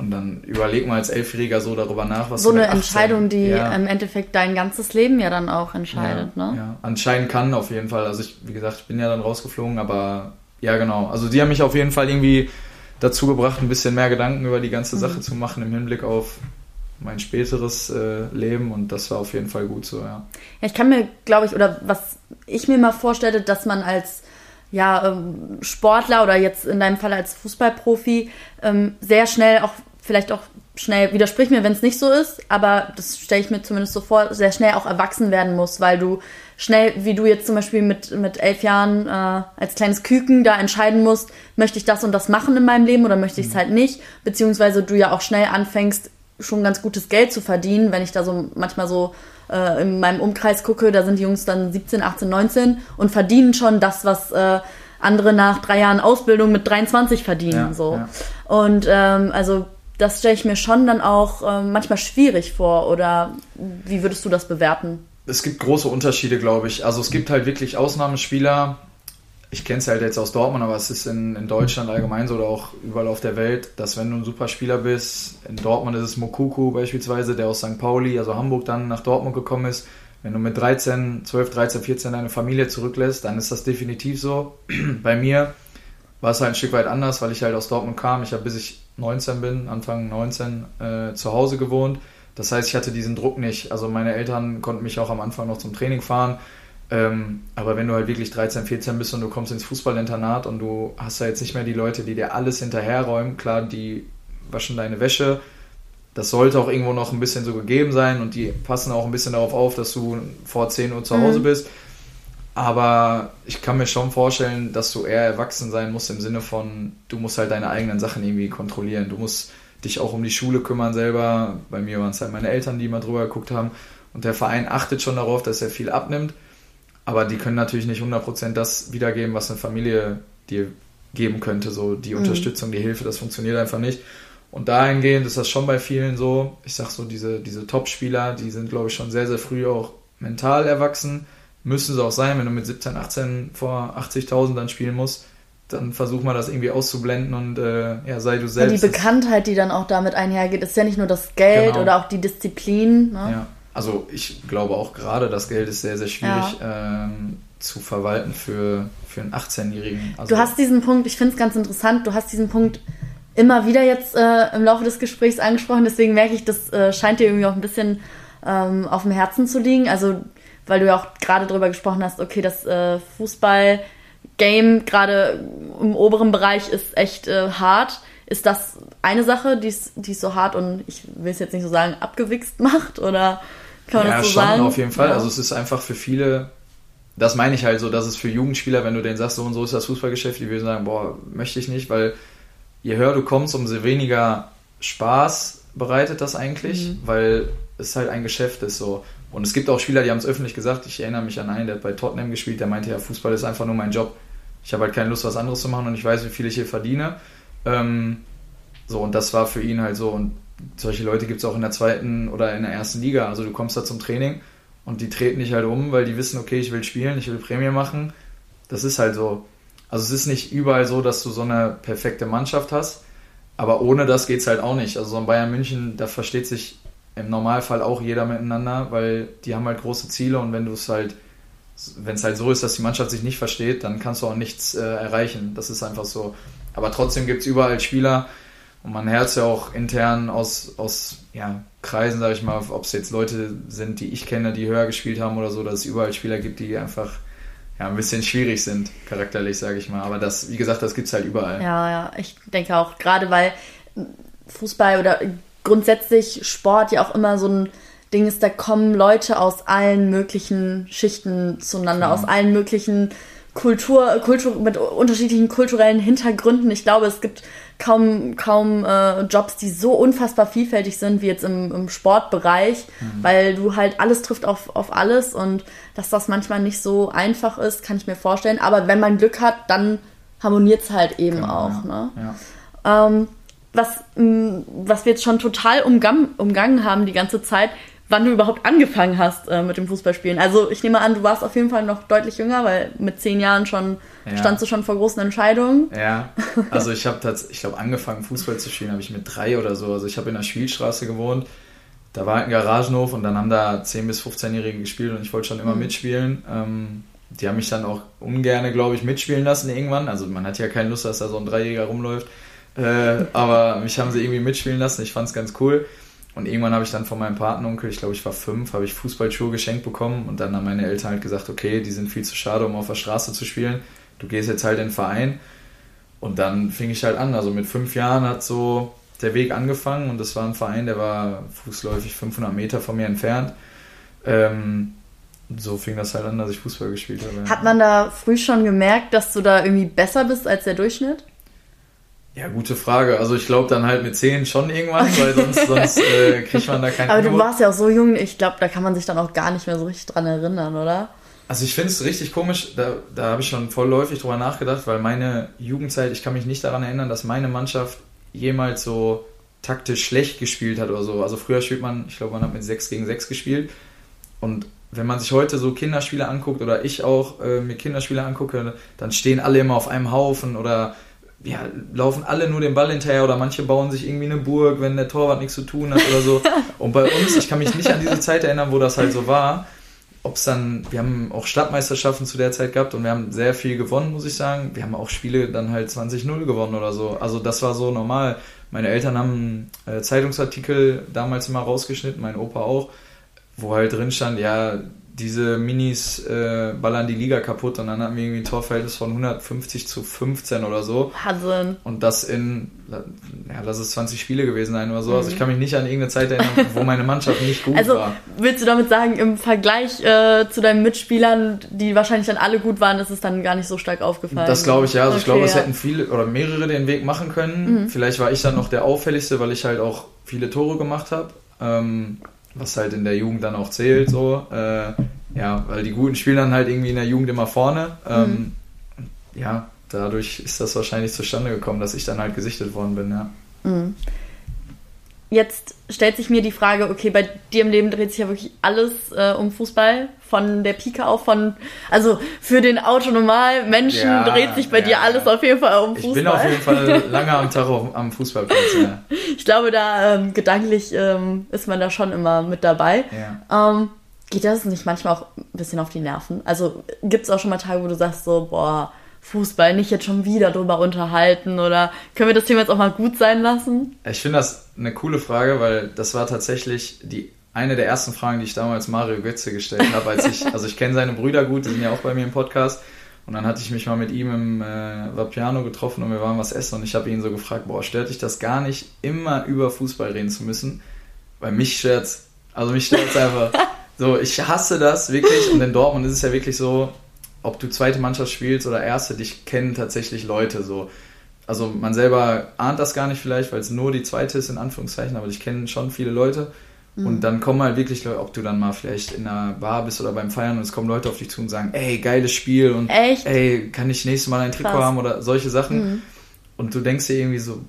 S2: Und dann überleg mal als Elfjähriger so darüber nach, was
S1: so eine Entscheidung, die ja. im Endeffekt dein ganzes Leben ja dann auch entscheidet,
S2: ja,
S1: ne?
S2: Ja, entscheiden kann auf jeden Fall. Also ich, wie gesagt, ich bin ja dann rausgeflogen, aber ja, genau. Also die haben mich auf jeden Fall irgendwie dazu gebracht, ein bisschen mehr Gedanken über die ganze Sache mhm. zu machen im Hinblick auf mein späteres äh, Leben und das war auf jeden Fall gut so, ja.
S1: Ja, ich kann mir, glaube ich, oder was ich mir mal vorstelle, dass man als ja, ähm, Sportler oder jetzt in deinem Fall als Fußballprofi ähm, sehr schnell auch vielleicht auch schnell, widersprich mir, wenn es nicht so ist, aber das stelle ich mir zumindest so vor, sehr schnell auch erwachsen werden muss, weil du schnell, wie du jetzt zum Beispiel mit, mit elf Jahren äh, als kleines Küken da entscheiden musst, möchte ich das und das machen in meinem Leben oder möchte ich es mhm. halt nicht, beziehungsweise du ja auch schnell anfängst, schon ganz gutes Geld zu verdienen, wenn ich da so manchmal so äh, in meinem Umkreis gucke, da sind die Jungs dann 17, 18, 19 und verdienen schon das, was äh, andere nach drei Jahren Ausbildung mit 23 verdienen. Ja, so. Ja. Und ähm, also das stelle ich mir schon dann auch ähm, manchmal schwierig vor. Oder wie würdest du das bewerten?
S2: Es gibt große Unterschiede, glaube ich. Also es gibt halt wirklich Ausnahmespieler. Ich kenne es halt jetzt aus Dortmund, aber es ist in, in Deutschland allgemein so oder auch überall auf der Welt, dass wenn du ein super Spieler bist, in Dortmund ist es Mokuku beispielsweise, der aus St. Pauli, also Hamburg, dann nach Dortmund gekommen ist. Wenn du mit 13, 12, 13, 14 deine Familie zurücklässt, dann ist das definitiv so. Bei mir war es halt ein Stück weit anders, weil ich halt aus Dortmund kam. Ich habe bis ich 19 bin, Anfang 19, äh, zu Hause gewohnt. Das heißt, ich hatte diesen Druck nicht. Also meine Eltern konnten mich auch am Anfang noch zum Training fahren. Ähm, aber wenn du halt wirklich 13, 14 bist und du kommst ins Fußballinternat und du hast da jetzt nicht mehr die Leute, die dir alles hinterherräumen, klar, die waschen deine Wäsche, das sollte auch irgendwo noch ein bisschen so gegeben sein und die passen auch ein bisschen darauf auf, dass du vor 10 Uhr zu Hause mhm. bist. Aber ich kann mir schon vorstellen, dass du eher erwachsen sein musst im Sinne von, du musst halt deine eigenen Sachen irgendwie kontrollieren. Du musst dich auch um die Schule kümmern selber. Bei mir waren es halt meine Eltern, die mal drüber geguckt haben. Und der Verein achtet schon darauf, dass er viel abnimmt. Aber die können natürlich nicht 100% das wiedergeben, was eine Familie dir geben könnte. So die mhm. Unterstützung, die Hilfe, das funktioniert einfach nicht. Und dahingehend ist das schon bei vielen so. Ich sag so, diese, diese Top-Spieler, die sind, glaube ich, schon sehr, sehr früh auch mental erwachsen müssen sie auch sein, wenn du mit 17, 18 vor 80.000 dann spielen musst, dann versuch mal das irgendwie auszublenden und äh, ja, sei du selbst.
S1: Und die Bekanntheit, die dann auch damit einhergeht, ist ja nicht nur das Geld genau. oder auch die Disziplin. Ne?
S2: Ja, also ich glaube auch gerade das Geld ist sehr, sehr schwierig ja. ähm, zu verwalten für, für einen 18-Jährigen.
S1: Also, du hast diesen Punkt, ich finde es ganz interessant, du hast diesen Punkt immer wieder jetzt äh, im Laufe des Gesprächs angesprochen, deswegen merke ich, das äh, scheint dir irgendwie auch ein bisschen ähm, auf dem Herzen zu liegen. Also weil du ja auch gerade darüber gesprochen hast, okay, das äh, Fußball-Game gerade im oberen Bereich ist echt äh, hart. Ist das eine Sache, die es so hart und ich will es jetzt nicht so sagen, abgewichst macht? Oder kann man ja, das so schon, sagen?
S2: auf jeden Fall. Ja. Also es ist einfach für viele, das meine ich halt so, dass es für Jugendspieler, wenn du denen sagst, so und so ist das Fußballgeschäft, die würden sagen, boah, möchte ich nicht, weil je höher du kommst, umso weniger Spaß bereitet das eigentlich, mhm. weil es halt ein Geschäft ist so. Und es gibt auch Spieler, die haben es öffentlich gesagt. Ich erinnere mich an einen, der hat bei Tottenham gespielt, der meinte ja, Fußball ist einfach nur mein Job. Ich habe halt keine Lust, was anderes zu machen und ich weiß, wie viel ich hier verdiene. Ähm, so, und das war für ihn halt so. Und solche Leute gibt es auch in der zweiten oder in der ersten Liga. Also du kommst da zum Training und die treten dich halt um, weil die wissen, okay, ich will spielen, ich will Prämie machen. Das ist halt so. Also es ist nicht überall so, dass du so eine perfekte Mannschaft hast, aber ohne das geht es halt auch nicht. Also so ein Bayern München, da versteht sich im Normalfall auch jeder miteinander, weil die haben halt große Ziele und wenn du es halt, wenn es halt so ist, dass die Mannschaft sich nicht versteht, dann kannst du auch nichts äh, erreichen. Das ist einfach so. Aber trotzdem gibt es überall Spieler und man hört es ja auch intern aus, aus ja, Kreisen, sage ich mal, ob es jetzt Leute sind, die ich kenne, die höher gespielt haben oder so, dass es überall Spieler gibt, die einfach ja, ein bisschen schwierig sind, charakterlich, sage ich mal. Aber das, wie gesagt, das gibt es halt überall.
S1: Ja, ja, ich denke auch, gerade weil Fußball oder grundsätzlich Sport ja auch immer so ein Ding ist, da kommen Leute aus allen möglichen Schichten zueinander, ja. aus allen möglichen Kultur, Kultur mit unterschiedlichen kulturellen Hintergründen. Ich glaube, es gibt kaum, kaum äh, Jobs, die so unfassbar vielfältig sind wie jetzt im, im Sportbereich, mhm. weil du halt alles trifft auf, auf alles und dass das manchmal nicht so einfach ist, kann ich mir vorstellen. Aber wenn man Glück hat, dann harmoniert es halt eben genau, auch. Ja. Ne? Ja. Ähm, was, mh, was wir jetzt schon total umgang, umgangen haben die ganze Zeit, wann du überhaupt angefangen hast äh, mit dem Fußballspielen. Also ich nehme an, du warst auf jeden Fall noch deutlich jünger, weil mit zehn Jahren schon ja. standst du schon vor großen Entscheidungen.
S2: Ja, also ich habe tatsächlich, ich glaube, angefangen Fußball zu spielen habe ich mit drei oder so. Also ich habe in der Spielstraße gewohnt. Da war ein Garagenhof und dann haben da 10- bis 15-Jährige gespielt und ich wollte schon immer mhm. mitspielen. Ähm, die haben mich dann auch ungern, glaube ich, mitspielen lassen irgendwann. Also man hat ja keine Lust, dass da so ein Dreijähriger rumläuft. Äh, aber mich haben sie irgendwie mitspielen lassen. Ich fand es ganz cool. Und irgendwann habe ich dann von meinem Patenonkel, ich glaube, ich war fünf, habe ich Fußballschuhe geschenkt bekommen und dann haben meine Eltern halt gesagt, okay, die sind viel zu schade, um auf der Straße zu spielen. Du gehst jetzt halt in den Verein. Und dann fing ich halt an. Also mit fünf Jahren hat so der Weg angefangen und das war ein Verein, der war fußläufig 500 Meter von mir entfernt. Ähm, so fing das halt an, dass ich Fußball gespielt habe.
S1: Hat man da früh schon gemerkt, dass du da irgendwie besser bist als der Durchschnitt?
S2: Ja, gute Frage. Also ich glaube dann halt mit 10 schon irgendwann, weil sonst, sonst äh, kriegt man da keinen
S1: Aber du warst ja auch so jung, ich glaube, da kann man sich dann auch gar nicht mehr so richtig dran erinnern, oder?
S2: Also ich finde es richtig komisch, da, da habe ich schon voll läufig drüber nachgedacht, weil meine Jugendzeit, ich kann mich nicht daran erinnern, dass meine Mannschaft jemals so taktisch schlecht gespielt hat oder so. Also früher spielt man, ich glaube, man hat mit 6 gegen 6 gespielt und wenn man sich heute so Kinderspiele anguckt oder ich auch äh, mir Kinderspiele angucke, dann stehen alle immer auf einem Haufen oder ja, laufen alle nur den Ball hinterher oder manche bauen sich irgendwie eine Burg, wenn der Torwart nichts zu tun hat oder so. Und bei uns, ich kann mich nicht an diese Zeit erinnern, wo das halt so war. Ob es dann, wir haben auch Stadtmeisterschaften zu der Zeit gehabt und wir haben sehr viel gewonnen, muss ich sagen. Wir haben auch Spiele dann halt 20-0 gewonnen oder so. Also das war so normal. Meine Eltern haben äh, Zeitungsartikel damals immer rausgeschnitten, mein Opa auch, wo halt drin stand, ja, diese Minis äh, ballern die Liga kaputt und dann hatten wir irgendwie ein Torverhältnis von 150 zu 15 oder so.
S1: Wahnsinn.
S2: Und das in, ja, lass es 20 Spiele gewesen sein oder so. Mhm. Also ich kann mich nicht an irgendeine Zeit erinnern, wo meine Mannschaft nicht gut
S1: also,
S2: war.
S1: Also willst du damit sagen, im Vergleich äh, zu deinen Mitspielern, die wahrscheinlich dann alle gut waren, ist es dann gar nicht so stark aufgefallen?
S2: Das glaube ich ja. Also okay, ich glaube, es hätten viele oder mehrere den Weg machen können. Mhm. Vielleicht war ich dann noch der auffälligste, weil ich halt auch viele Tore gemacht habe. Ähm, was halt in der Jugend dann auch zählt, so. Äh, ja, weil die Guten spielen dann halt irgendwie in der Jugend immer vorne. Ähm, mhm. Ja, dadurch ist das wahrscheinlich zustande gekommen, dass ich dann halt gesichtet worden bin, ja. Mhm.
S1: Jetzt stellt sich mir die Frage, okay, bei dir im Leben dreht sich ja wirklich alles äh, um Fußball, von der Pike auf, von, also für den Autonormal-Menschen ja, dreht sich bei ja, dir alles auf jeden Fall um Fußball.
S2: Ich bin auf jeden Fall lange am Tag am Fußballplatz, ja.
S1: Ich glaube, da ähm, gedanklich ähm, ist man da schon immer mit dabei. Ja. Ähm, geht das nicht manchmal auch ein bisschen auf die Nerven? Also gibt es auch schon mal Tage, wo du sagst so, boah, Fußball nicht jetzt schon wieder drüber unterhalten oder können wir das Thema jetzt auch mal gut sein lassen?
S2: Ich finde das eine coole Frage, weil das war tatsächlich die eine der ersten Fragen, die ich damals Mario Götze gestellt habe, als ich, also ich kenne seine Brüder gut, die sind ja auch bei mir im Podcast. Und dann hatte ich mich mal mit ihm im äh, Vapiano getroffen und wir waren was essen und ich habe ihn so gefragt, boah, stört dich das gar nicht, immer über Fußball reden zu müssen? Weil mich stört's. Also mich stört's einfach. So, ich hasse das wirklich und in Dortmund ist es ja wirklich so, ob du zweite Mannschaft spielst oder erste, dich kennen tatsächlich Leute so. Also man selber ahnt das gar nicht vielleicht, weil es nur die zweite ist in Anführungszeichen, aber dich kennen schon viele Leute. Mhm. Und dann kommen halt wirklich Leute, ob du dann mal vielleicht in einer Bar bist oder beim Feiern und es kommen Leute auf dich zu und sagen, ey, geiles Spiel und
S1: Echt?
S2: ey, kann ich nächstes Mal ein Trikot Krass. haben oder solche Sachen. Mhm. Und du denkst dir irgendwie so,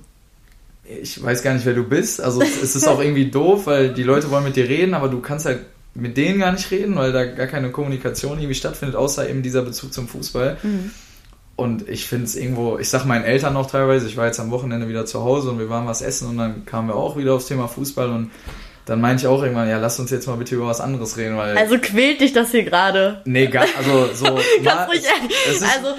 S2: ich weiß gar nicht, wer du bist. Also es ist auch irgendwie doof, weil die Leute wollen mit dir reden, aber du kannst halt mit denen gar nicht reden, weil da gar keine Kommunikation irgendwie stattfindet, außer eben dieser Bezug zum Fußball. Mhm. Und ich finde es irgendwo, ich sag meinen Eltern noch teilweise, ich war jetzt am Wochenende wieder zu Hause und wir waren was essen und dann kamen wir auch wieder aufs Thema Fußball und dann meinte ich auch irgendwann, ja, lass uns jetzt mal bitte über was anderes reden, weil.
S1: Also quält dich das hier gerade?
S2: Nee, gar, also so.
S1: mal, also,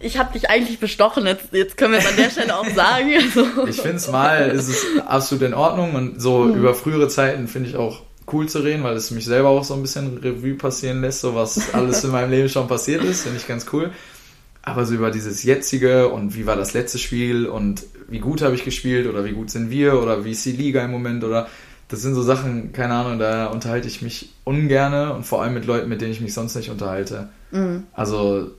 S1: ich habe dich eigentlich bestochen, jetzt, jetzt können wir es an der Stelle auch sagen. Also.
S2: Ich finde es mal, ist es absolut in Ordnung und so mhm. über frühere Zeiten finde ich auch cool zu reden, weil es mich selber auch so ein bisschen Revue passieren lässt, so was alles in meinem Leben schon passiert ist, finde ich ganz cool. aber so über dieses jetzige und wie war das letzte Spiel und wie gut habe ich gespielt oder wie gut sind wir oder wie ist die Liga im Moment oder das sind so Sachen, keine Ahnung, da unterhalte ich mich ungerne und vor allem mit Leuten, mit denen ich mich sonst nicht unterhalte. Mhm. Also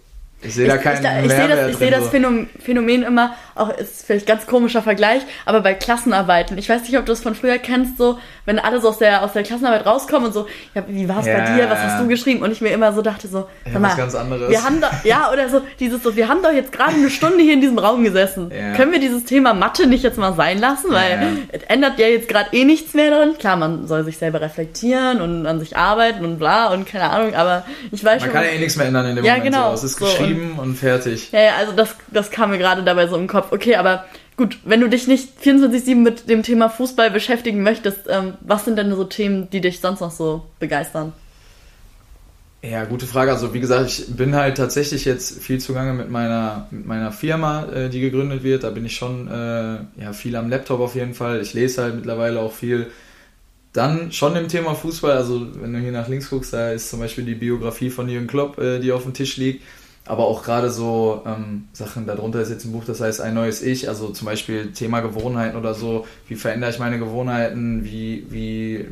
S2: ich sehe da keinen
S1: ich, ich, ich sehe das, ich sehe das Phänomen immer, auch ist vielleicht ein ganz komischer Vergleich, aber bei Klassenarbeiten. Ich weiß nicht, ob du das von früher kennst, so, wenn alle so aus der, aus der Klassenarbeit rauskommen und so, ja, wie war es ja, bei dir, was hast du geschrieben? Und ich mir immer so dachte, so,
S2: ja, mal, ganz anderes.
S1: Wir haben doch, ja, oder so, dieses so, wir haben doch jetzt gerade eine Stunde hier in diesem Raum gesessen. Ja. Können wir dieses Thema Mathe nicht jetzt mal sein lassen? Weil es ändert ja jetzt gerade eh nichts mehr daran. Klar, man soll sich selber reflektieren und an sich arbeiten und bla und keine Ahnung, aber ich weiß
S2: man
S1: schon.
S2: Man kann ja eh nichts mehr ändern in dem
S1: ja,
S2: Moment.
S1: Genau,
S2: so. Es ist geschrieben und, und fertig.
S1: Ja, ja, also das, das kam mir gerade dabei so im Kopf. Okay, aber gut, wenn du dich nicht 24-7 mit dem Thema Fußball beschäftigen möchtest, ähm, was sind denn so Themen, die dich sonst noch so begeistern?
S2: Ja, gute Frage. Also wie gesagt, ich bin halt tatsächlich jetzt viel zugange mit meiner, mit meiner Firma, äh, die gegründet wird. Da bin ich schon äh, ja, viel am Laptop auf jeden Fall. Ich lese halt mittlerweile auch viel. Dann schon im Thema Fußball, also wenn du hier nach links guckst, da ist zum Beispiel die Biografie von Jürgen Klopp, äh, die auf dem Tisch liegt aber auch gerade so ähm, Sachen, darunter ist jetzt ein Buch, das heißt Ein neues Ich, also zum Beispiel Thema Gewohnheiten oder so, wie verändere ich meine Gewohnheiten, wie, wie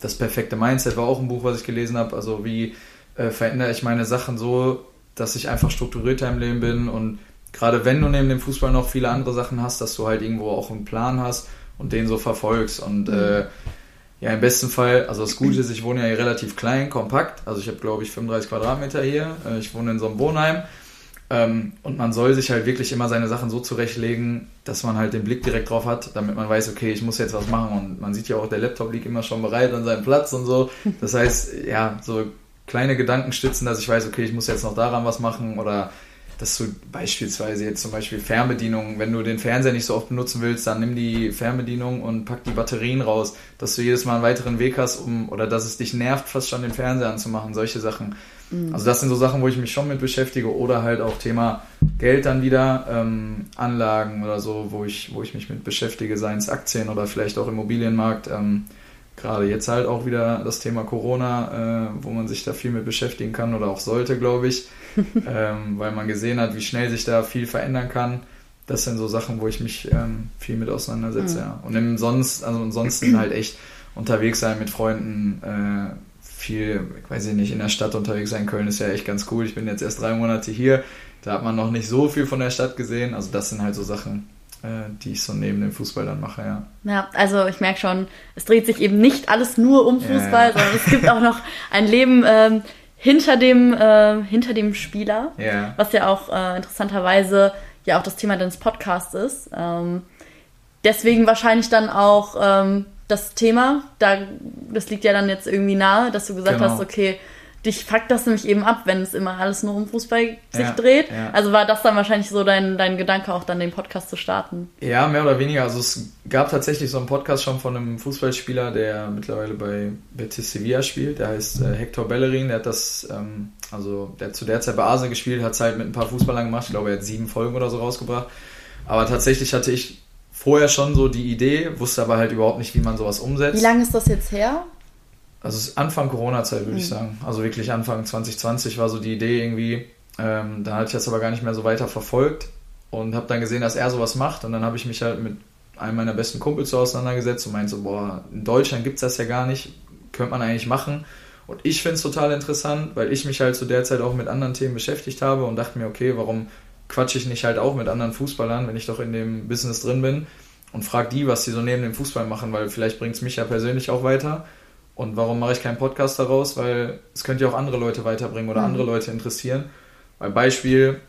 S2: das perfekte Mindset war auch ein Buch, was ich gelesen habe, also wie äh, verändere ich meine Sachen so, dass ich einfach strukturierter im Leben bin? Und gerade wenn du neben dem Fußball noch viele andere Sachen hast, dass du halt irgendwo auch einen Plan hast und den so verfolgst. Und mhm. äh, ja, im besten Fall, also das Gute ist, ich wohne ja hier relativ klein, kompakt. Also ich habe, glaube ich, 35 Quadratmeter hier. Äh, ich wohne in so einem Wohnheim. Ähm, und man soll sich halt wirklich immer seine Sachen so zurechtlegen, dass man halt den Blick direkt drauf hat, damit man weiß, okay, ich muss jetzt was machen. Und man sieht ja auch, der Laptop liegt immer schon bereit an seinem Platz und so. Das heißt, ja, so kleine Gedankenstützen, dass ich weiß, okay, ich muss jetzt noch daran was machen oder dass du beispielsweise jetzt zum Beispiel Fernbedienung, wenn du den Fernseher nicht so oft benutzen willst, dann nimm die Fernbedienung und pack die Batterien raus, dass du jedes Mal einen weiteren Weg hast, um oder dass es dich nervt, fast schon den Fernseher anzumachen, solche Sachen. Mhm. Also das sind so Sachen, wo ich mich schon mit beschäftige oder halt auch Thema Geld dann wieder, ähm, Anlagen oder so, wo ich, wo ich mich mit beschäftige, seien es Aktien oder vielleicht auch Immobilienmarkt. Ähm, gerade jetzt halt auch wieder das Thema Corona, äh, wo man sich da viel mit beschäftigen kann oder auch sollte, glaube ich, ähm, weil man gesehen hat, wie schnell sich da viel verändern kann. Das sind so Sachen, wo ich mich ähm, viel mit auseinandersetze. Mhm. Ja. Und im sonst, also ansonsten halt echt unterwegs sein mit Freunden, äh, viel, ich weiß nicht, in der Stadt unterwegs sein. Köln ist ja echt ganz cool. Ich bin jetzt erst drei Monate hier. Da hat man noch nicht so viel von der Stadt gesehen. Also das sind halt so Sachen, die ich so neben dem Fußball dann mache, ja.
S1: Ja, also ich merke schon, es dreht sich eben nicht alles nur um Fußball, ja. sondern es gibt auch noch ein Leben ähm, hinter dem, äh, hinter dem Spieler,
S2: ja.
S1: was ja auch äh, interessanterweise ja auch das Thema deines Podcasts ist. Ähm, deswegen wahrscheinlich dann auch ähm, das Thema, da, das liegt ja dann jetzt irgendwie nahe, dass du gesagt genau. hast, okay, dich fuckt das nämlich eben ab, wenn es immer alles nur um Fußball sich ja, dreht. Ja. Also war das dann wahrscheinlich so dein, dein Gedanke, auch dann den Podcast zu starten?
S2: Ja, mehr oder weniger. Also es gab tatsächlich so einen Podcast schon von einem Fußballspieler, der mittlerweile bei Betis Sevilla spielt. Der heißt äh, Hector Bellerin. Der hat das, ähm, also der hat zu der Zeit bei Arsenal gespielt, hat es halt mit ein paar Fußballern gemacht. Ich glaube, er hat sieben Folgen oder so rausgebracht. Aber tatsächlich hatte ich vorher schon so die Idee, wusste aber halt überhaupt nicht, wie man sowas umsetzt.
S1: Wie lange ist das jetzt her?
S2: Also Anfang Corona-Zeit würde mhm. ich sagen. Also wirklich Anfang 2020 war so die Idee irgendwie. Ähm, da hatte ich das aber gar nicht mehr so weiter verfolgt und habe dann gesehen, dass er sowas macht. Und dann habe ich mich halt mit einem meiner besten Kumpels so auseinandergesetzt und meinte so, boah, in Deutschland gibt es das ja gar nicht, könnte man eigentlich machen. Und ich finde es total interessant, weil ich mich halt zu der Zeit auch mit anderen Themen beschäftigt habe und dachte mir, okay, warum quatsche ich nicht halt auch mit anderen Fußballern, wenn ich doch in dem Business drin bin und frage die, was die so neben dem Fußball machen, weil vielleicht bringt es mich ja persönlich auch weiter. Und warum mache ich keinen Podcast daraus? Weil es könnte ja auch andere Leute weiterbringen oder mhm. andere Leute interessieren. Weil Beispiel,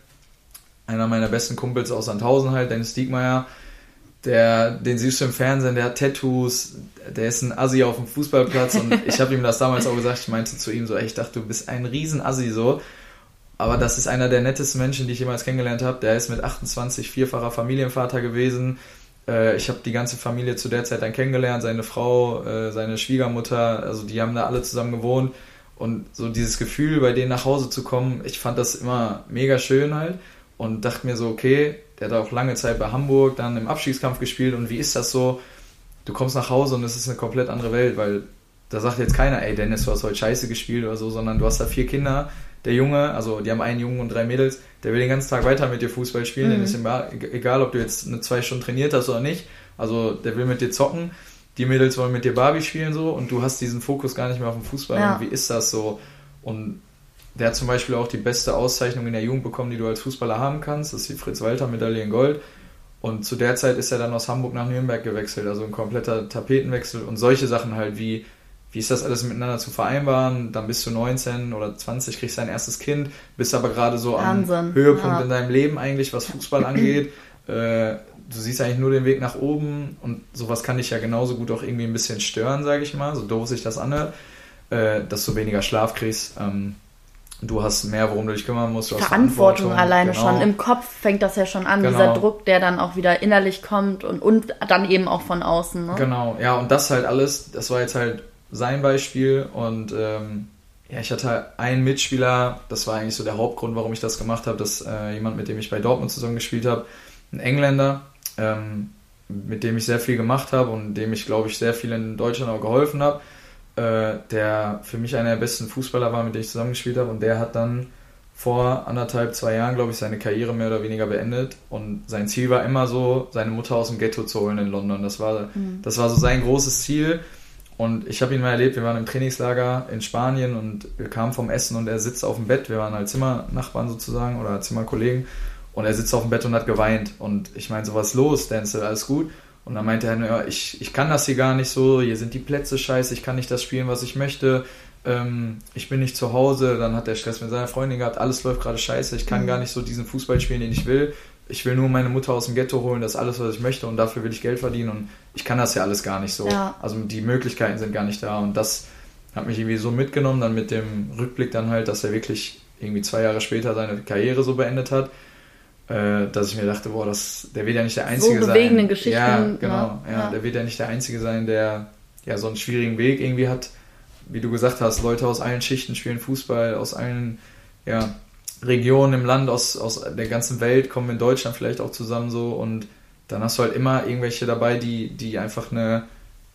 S2: einer meiner besten Kumpels aus Sandhausen halt, Dennis Diekmeyer, der, den siehst du im Fernsehen, der hat Tattoos, der ist ein Assi auf dem Fußballplatz und ich habe ihm das damals auch gesagt, ich meinte zu ihm so, ey, ich dachte, du bist ein riesen Assi so, aber das ist einer der nettesten Menschen, die ich jemals kennengelernt habe, der ist mit 28 vierfacher Familienvater gewesen, äh, ich habe die ganze Familie zu der Zeit dann kennengelernt, seine Frau, äh, seine Schwiegermutter, also die haben da alle zusammen gewohnt. Und so dieses Gefühl, bei denen nach Hause zu kommen, ich fand das immer mega schön halt und dachte mir so, okay, der hat auch lange Zeit bei Hamburg dann im Abstiegskampf gespielt und wie ist das so? Du kommst nach Hause und es ist eine komplett andere Welt, weil da sagt jetzt keiner, ey Dennis, du hast heute scheiße gespielt oder so, sondern du hast da vier Kinder, der Junge, also die haben einen Jungen und drei Mädels, der will den ganzen Tag weiter mit dir Fußball spielen, mhm. denn ist ihm egal, ob du jetzt eine zwei Stunden trainiert hast oder nicht. Also der will mit dir zocken. Die Mädels wollen mit dir Barbie spielen so und du hast diesen Fokus gar nicht mehr auf den Fußball. Ja. Und wie ist das so? Und der hat zum Beispiel auch die beste Auszeichnung in der Jugend bekommen, die du als Fußballer haben kannst. Das ist die Fritz-Walter-Medaille in Gold. Und zu der Zeit ist er dann aus Hamburg nach Nürnberg gewechselt, also ein kompletter Tapetenwechsel und solche Sachen halt wie, wie ist das alles miteinander zu vereinbaren? Dann bist du 19 oder 20, kriegst dein erstes Kind, bist aber gerade so Wahnsinn. am Höhepunkt ja. in deinem Leben eigentlich, was Fußball angeht. Äh, du siehst eigentlich nur den Weg nach oben und sowas kann dich ja genauso gut auch irgendwie ein bisschen stören, sage ich mal, so doof sich das anhört, äh, dass du weniger Schlaf kriegst. Ähm, du hast mehr, worum du dich kümmern musst.
S1: Verantwortung, Verantwortung alleine genau. schon. Im Kopf fängt das ja schon an, genau. dieser Druck, der dann auch wieder innerlich kommt und, und dann eben auch von außen. Ne?
S2: Genau, ja, und das halt alles, das war jetzt halt sein Beispiel und ähm, ja, ich hatte einen Mitspieler, das war eigentlich so der Hauptgrund, warum ich das gemacht habe, dass äh, jemand, mit dem ich bei Dortmund zusammen gespielt habe, ein Engländer, ähm, mit dem ich sehr viel gemacht habe und dem ich, glaube ich, sehr viel in Deutschland auch geholfen habe, äh, der für mich einer der besten Fußballer war, mit dem ich zusammengespielt habe und der hat dann vor anderthalb, zwei Jahren, glaube ich, seine Karriere mehr oder weniger beendet und sein Ziel war immer so, seine Mutter aus dem Ghetto zu holen in London. Das war, mhm. das war so sein großes Ziel und ich habe ihn mal erlebt, wir waren im Trainingslager in Spanien und wir kamen vom Essen und er sitzt auf dem Bett, wir waren halt Zimmernachbarn sozusagen oder Zimmerkollegen. Und er sitzt auf dem Bett und hat geweint. Und ich meine, so was los, Denzel, alles gut? Und dann meinte er, ja, ich, ich kann das hier gar nicht so, hier sind die Plätze scheiße, ich kann nicht das spielen, was ich möchte, ähm, ich bin nicht zu Hause, dann hat er Stress mit seiner Freundin gehabt, alles läuft gerade scheiße, ich kann mhm. gar nicht so diesen Fußball spielen, den ich will. Ich will nur meine Mutter aus dem Ghetto holen, das ist alles, was ich möchte und dafür will ich Geld verdienen und ich kann das ja alles gar nicht so. Ja. Also die Möglichkeiten sind gar nicht da und das hat mich irgendwie so mitgenommen, dann mit dem Rückblick dann halt, dass er wirklich irgendwie zwei Jahre später seine Karriere so beendet hat äh, dass ich mir dachte, boah, das, der wird ja nicht der Einzige so bewegende sein. Geschichten. Ja, ne? genau. Ja, ja, Der wird ja nicht der Einzige sein, der ja so einen schwierigen Weg irgendwie hat. Wie du gesagt hast, Leute aus allen Schichten spielen Fußball, aus allen ja, Regionen im Land, aus, aus der ganzen Welt kommen in Deutschland vielleicht auch zusammen so und dann hast du halt immer irgendwelche dabei, die, die einfach eine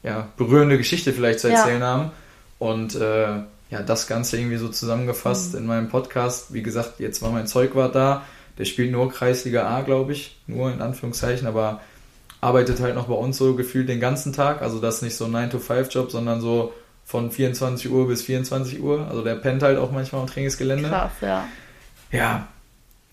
S2: ja, berührende Geschichte vielleicht zu erzählen ja. haben. Und äh, ja, das Ganze irgendwie so zusammengefasst mhm. in meinem Podcast. Wie gesagt, jetzt war mein Zeugwart da der spielt nur Kreisliga A, glaube ich, nur in Anführungszeichen, aber arbeitet halt noch bei uns so gefühlt den ganzen Tag. Also das ist nicht so ein 9-to-5-Job, sondern so von 24 Uhr bis 24 Uhr. Also der pennt halt auch manchmal am Trainingsgelände. Krass, ja. Ja,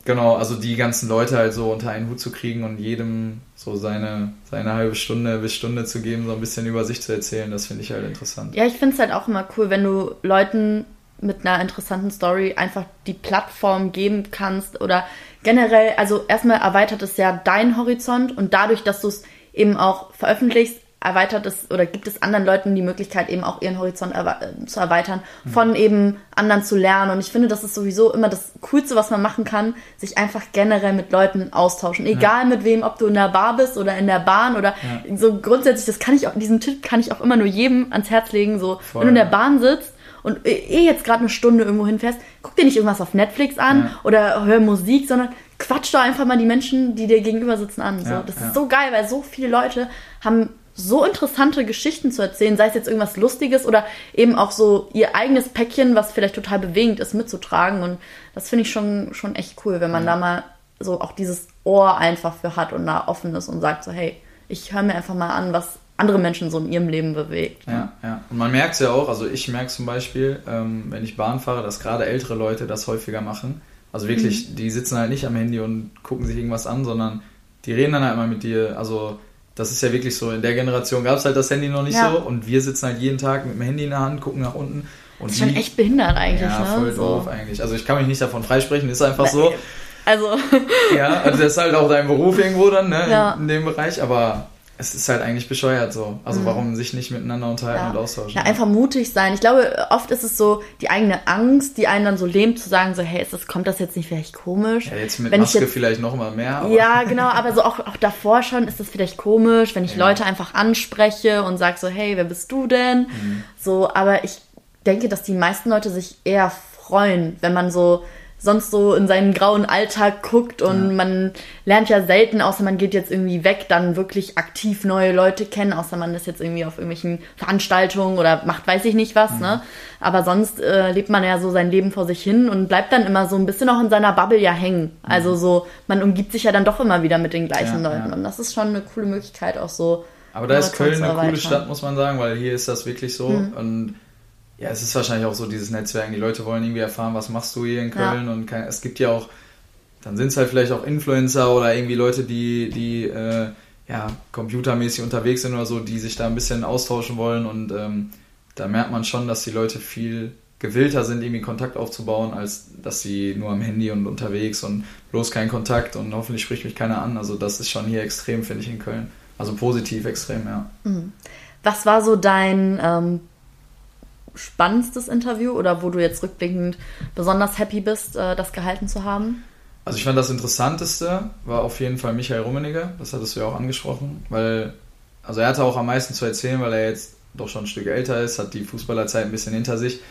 S2: genau. Also die ganzen Leute halt so unter einen Hut zu kriegen und jedem so seine, seine halbe Stunde bis Stunde zu geben, so ein bisschen über sich zu erzählen, das finde ich halt interessant.
S1: Ja, ich finde es halt auch immer cool, wenn du Leuten mit einer interessanten Story einfach die Plattform geben kannst oder generell, also erstmal erweitert es ja deinen Horizont und dadurch, dass du es eben auch veröffentlichst, erweitert es oder gibt es anderen Leuten die Möglichkeit, eben auch ihren Horizont erwe zu erweitern, von eben anderen zu lernen. Und ich finde, das ist sowieso immer das Coolste, was man machen kann, sich einfach generell mit Leuten austauschen. Egal ja. mit wem, ob du in der Bar bist oder in der Bahn oder ja. so grundsätzlich, das kann ich auch, diesen Tipp kann ich auch immer nur jedem ans Herz legen. So, Voll. wenn du in der Bahn sitzt und eh jetzt gerade eine Stunde irgendwo hinfährst, guck dir nicht irgendwas auf Netflix an ja. oder hör Musik, sondern quatsch doch einfach mal die Menschen, die dir gegenüber sitzen an. So, das ist so geil, weil so viele Leute haben so interessante Geschichten zu erzählen, sei es jetzt irgendwas Lustiges oder eben auch so ihr eigenes Päckchen, was vielleicht total bewegend ist, mitzutragen. Und das finde ich schon, schon echt cool, wenn man da mal so auch dieses Ohr einfach für hat und da offen ist und sagt so, hey, ich höre mir einfach mal an, was andere Menschen so in ihrem Leben bewegt.
S2: Ja, ja. Und man merkt es ja auch, also ich merke zum Beispiel, ähm, wenn ich Bahn fahre, dass gerade ältere Leute das häufiger machen. Also wirklich, mhm. die sitzen halt nicht am Handy und gucken sich irgendwas an, sondern die reden dann halt mal mit dir. Also das ist ja wirklich so, in der Generation gab es halt das Handy noch nicht ja. so und wir sitzen halt jeden Tag mit dem Handy in der Hand, gucken nach unten. Und
S1: das ist schon echt behindert eigentlich,
S2: ja,
S1: ne?
S2: voll so. doof eigentlich. Also ich kann mich nicht davon freisprechen, ist einfach so.
S1: Also.
S2: ja, also das ist halt auch dein Beruf irgendwo dann, ne, ja. in, in dem Bereich, aber es ist halt eigentlich bescheuert so. Also mhm. warum sich nicht miteinander unterhalten ja. und austauschen?
S1: Ja, einfach mutig sein. Ich glaube, oft ist es so die eigene Angst, die einen dann so lähmt, zu sagen so, hey, ist das, kommt das jetzt nicht vielleicht komisch?
S2: Ja, jetzt mit wenn Maske jetzt, vielleicht noch mal mehr.
S1: Aber. Ja, genau, aber so auch, auch davor schon ist das vielleicht komisch, wenn ich ja. Leute einfach anspreche und sage so, hey, wer bist du denn? Mhm. So, aber ich denke, dass die meisten Leute sich eher freuen, wenn man so sonst so in seinen grauen Alltag guckt und ja. man lernt ja selten, außer man geht jetzt irgendwie weg, dann wirklich aktiv neue Leute kennen, außer man ist jetzt irgendwie auf irgendwelchen Veranstaltungen oder macht weiß ich nicht was, mhm. ne? Aber sonst äh, lebt man ja so sein Leben vor sich hin und bleibt dann immer so ein bisschen auch in seiner Bubble ja hängen. Mhm. Also so, man umgibt sich ja dann doch immer wieder mit den gleichen ja, Leuten ja. und das ist schon eine coole Möglichkeit auch so.
S2: Aber da ist Köln eine coole Stadt, muss man sagen, weil hier ist das wirklich so mhm. und ja, es ist wahrscheinlich auch so dieses Netzwerk. Die Leute wollen irgendwie erfahren, was machst du hier in Köln ja. und kann, es gibt ja auch, dann sind es halt vielleicht auch Influencer oder irgendwie Leute, die, die äh, ja, computermäßig unterwegs sind oder so, die sich da ein bisschen austauschen wollen und ähm, da merkt man schon, dass die Leute viel gewillter sind, irgendwie Kontakt aufzubauen, als dass sie nur am Handy und unterwegs und bloß kein Kontakt und hoffentlich spricht mich keiner an. Also das ist schon hier extrem, finde ich, in Köln. Also positiv extrem, ja.
S1: Mhm. Was war so dein ähm, spannendstes Interview oder wo du jetzt rückblickend besonders happy bist, äh, das gehalten zu haben?
S2: Also ich fand das Interessanteste war auf jeden Fall Michael Rummenigge, das hattest du ja auch angesprochen, weil, also er hatte auch am meisten zu erzählen, weil er jetzt doch schon ein Stück älter ist, hat die Fußballerzeit ein bisschen hinter sich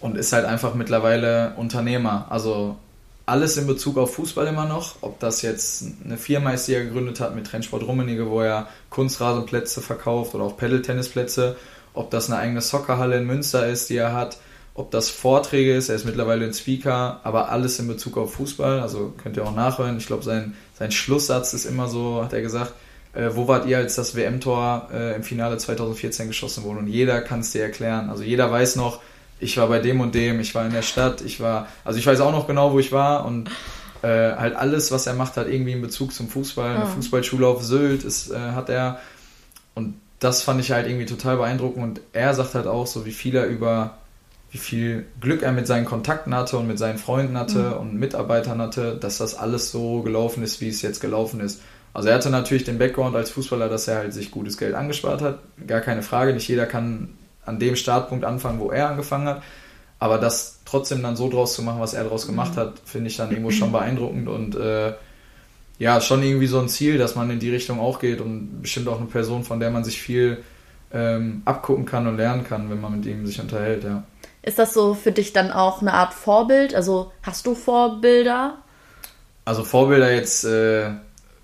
S2: und ist halt einfach mittlerweile Unternehmer. Also alles in Bezug auf Fußball immer noch, ob das jetzt eine Firma ist, die er gegründet hat mit Trendsport Rummenigge, wo er Kunstrasenplätze verkauft oder auch Pedal-Tennisplätze ob das eine eigene Soccerhalle in Münster ist, die er hat, ob das Vorträge ist, er ist mittlerweile ein Speaker, aber alles in Bezug auf Fußball, also könnt ihr auch nachhören. Ich glaube, sein, sein Schlusssatz ist immer so, hat er gesagt, äh, wo wart ihr, als das WM-Tor äh, im Finale 2014 geschossen wurde? Und jeder kann es dir erklären. Also jeder weiß noch, ich war bei dem und dem, ich war in der Stadt, ich war, also ich weiß auch noch genau, wo ich war und äh, halt alles, was er macht, hat irgendwie einen Bezug zum Fußball. Eine Fußballschule auf Sylt ist, äh, hat er und das fand ich halt irgendwie total beeindruckend und er sagt halt auch so, wie viel er über, wie viel Glück er mit seinen Kontakten hatte und mit seinen Freunden hatte mhm. und Mitarbeitern hatte, dass das alles so gelaufen ist, wie es jetzt gelaufen ist. Also er hatte natürlich den Background als Fußballer, dass er halt sich gutes Geld angespart hat, gar keine Frage, nicht jeder kann an dem Startpunkt anfangen, wo er angefangen hat, aber das trotzdem dann so draus zu machen, was er draus gemacht mhm. hat, finde ich dann irgendwo schon beeindruckend und äh, ja, schon irgendwie so ein Ziel, dass man in die Richtung auch geht und bestimmt auch eine Person, von der man sich viel ähm, abgucken kann und lernen kann, wenn man mit ihm sich unterhält, ja.
S1: Ist das so für dich dann auch eine Art Vorbild? Also hast du Vorbilder?
S2: Also Vorbilder jetzt äh,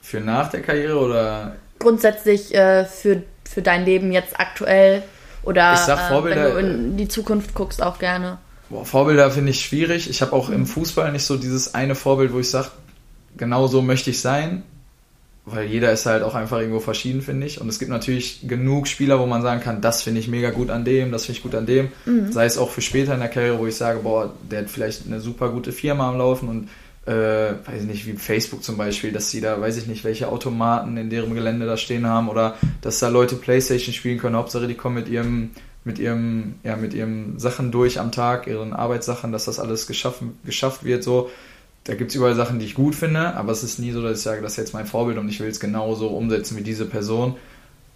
S2: für nach der Karriere oder?
S1: Grundsätzlich äh, für, für dein Leben jetzt aktuell oder
S2: ich sag Vorbilder,
S1: äh, wenn du in die Zukunft guckst auch gerne.
S2: Boah, Vorbilder finde ich schwierig. Ich habe auch im Fußball nicht so dieses eine Vorbild, wo ich sage, genau so möchte ich sein, weil jeder ist halt auch einfach irgendwo verschieden, finde ich. Und es gibt natürlich genug Spieler, wo man sagen kann, das finde ich mega gut an dem, das finde ich gut an dem. Mhm. Sei es auch für später in der Karriere, wo ich sage, boah, der hat vielleicht eine super gute Firma am Laufen und äh, weiß ich nicht, wie Facebook zum Beispiel, dass sie da, weiß ich nicht, welche Automaten in deren Gelände da stehen haben oder dass da Leute Playstation spielen können. Hauptsache, die kommen mit ihrem, mit ihrem, ja, mit ihren Sachen durch am Tag, ihren Arbeitssachen, dass das alles geschaffen, geschafft wird, so da gibt es überall Sachen, die ich gut finde, aber es ist nie so, dass ich sage, das ist jetzt mein Vorbild und ich will es genauso umsetzen wie diese Person,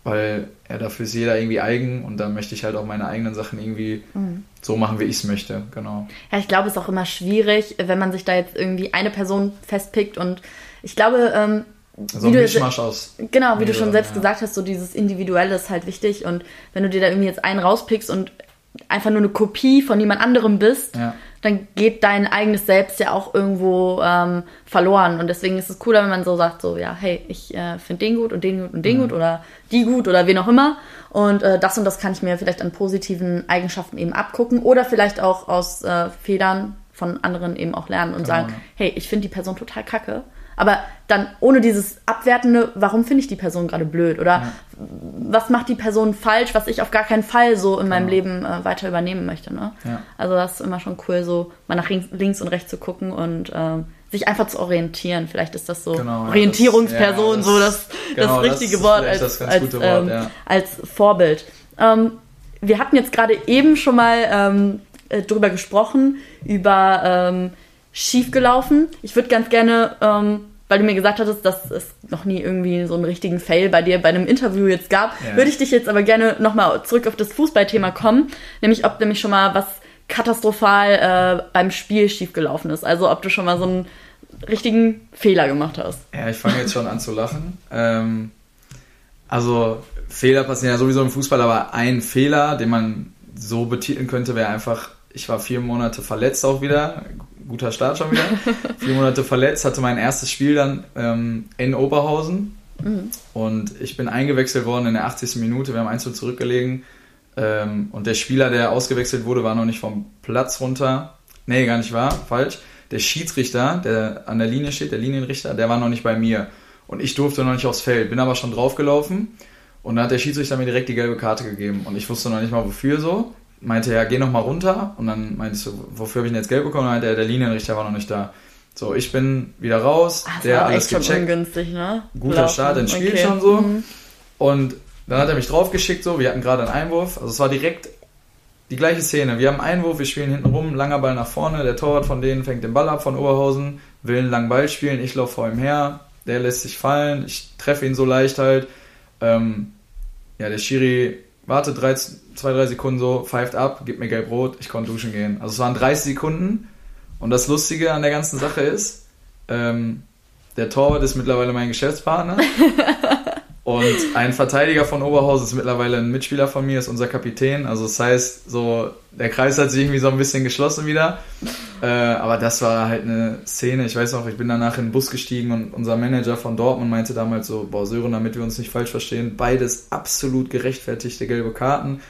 S2: weil ja, dafür ist jeder irgendwie eigen und da möchte ich halt auch meine eigenen Sachen irgendwie mhm. so machen, wie ich es möchte, genau.
S1: Ja, ich glaube, es ist auch immer schwierig, wenn man sich da jetzt irgendwie eine Person festpickt und ich glaube, ähm,
S2: so ein Mischmasch aus.
S1: Genau, wie du schon selbst ja. gesagt hast, so dieses Individuelle ist halt wichtig und wenn du dir da irgendwie jetzt einen rauspickst und einfach nur eine Kopie von jemand anderem bist, ja dann geht dein eigenes Selbst ja auch irgendwo ähm, verloren. Und deswegen ist es cooler, wenn man so sagt, so, ja, hey, ich äh, finde den gut und den gut und den mhm. gut oder die gut oder wen auch immer. Und äh, das und das kann ich mir vielleicht an positiven Eigenschaften eben abgucken oder vielleicht auch aus äh, Fehlern von anderen eben auch lernen und genau. sagen, hey, ich finde die Person total kacke aber dann ohne dieses abwertende, warum finde ich die Person gerade blöd oder ja. was macht die Person falsch, was ich auf gar keinen Fall so in genau. meinem Leben äh, weiter übernehmen möchte. Ne? Ja. Also das ist immer schon cool, so mal nach links und rechts zu gucken und ähm, sich einfach zu orientieren. Vielleicht ist das so genau, Orientierungsperson, das, ja, das, so das, genau, das richtige das Wort, als, als, Wort ähm, als, Vorbild. Ähm, wir hatten jetzt gerade eben schon mal ähm, äh, drüber gesprochen, über ähm, schiefgelaufen. Ich würde ganz gerne, ähm, weil du mir gesagt hattest, dass es noch nie irgendwie so einen richtigen Fail bei dir bei einem Interview jetzt gab, ja. würde ich dich jetzt aber gerne nochmal zurück auf das Fußballthema kommen. Nämlich, ob nämlich schon mal was katastrophal äh, beim Spiel schiefgelaufen ist. Also, ob du schon mal so einen richtigen Fehler gemacht hast.
S2: Ja, ich fange jetzt schon an zu lachen. Ähm, also, Fehler passieren ja sowieso im Fußball, aber ein Fehler, den man so betiteln könnte, wäre einfach, ich war vier Monate verletzt auch wieder guter Start schon wieder. Vier Monate verletzt, hatte mein erstes Spiel dann ähm, in Oberhausen. Mhm. Und ich bin eingewechselt worden in der 80. Minute. Wir haben 1 zurückgelegen. Ähm, und der Spieler, der ausgewechselt wurde, war noch nicht vom Platz runter. Nee, gar nicht wahr, falsch. Der Schiedsrichter, der an der Linie steht, der Linienrichter, der war noch nicht bei mir. Und ich durfte noch nicht aufs Feld, bin aber schon draufgelaufen. Und dann hat der Schiedsrichter mir direkt die gelbe Karte gegeben. Und ich wusste noch nicht mal wofür so. Meinte ja, geh noch mal runter. Und dann meinte ich so, wofür habe ich denn jetzt gelb bekommen? Und dann meinte er, der Linienrichter war noch nicht da. So, ich bin wieder raus.
S1: Ach, der alles echt gecheckt. ungünstig, ne?
S2: Guter Laufen. Start ins Spiel okay. schon so. Mhm. Und dann hat er mich draufgeschickt, so. Wir hatten gerade einen Einwurf. Also es war direkt die gleiche Szene. Wir haben einen Einwurf, wir spielen hinten rum, langer Ball nach vorne. Der Torwart von denen fängt den Ball ab von Oberhausen, will einen langen Ball spielen. Ich laufe vor ihm her. Der lässt sich fallen. Ich treffe ihn so leicht halt. Ähm, ja, der Schiri wartet drei, zwei, drei Sekunden so, pfeift ab, gibt mir gelb-rot, ich konnte duschen gehen. Also es waren 30 Sekunden. Und das Lustige an der ganzen Sache ist, ähm, der Torwart ist mittlerweile mein Geschäftspartner. und ein Verteidiger von Oberhausen ist mittlerweile ein Mitspieler von mir, ist unser Kapitän. Also das heißt, so der Kreis hat sich irgendwie so ein bisschen geschlossen wieder. Äh, aber das war halt eine Szene. Ich weiß noch, ich bin danach in den Bus gestiegen und unser Manager von Dortmund meinte damals so, boah Sören, damit wir uns nicht falsch verstehen, beides absolut gerechtfertigte gelbe Karten.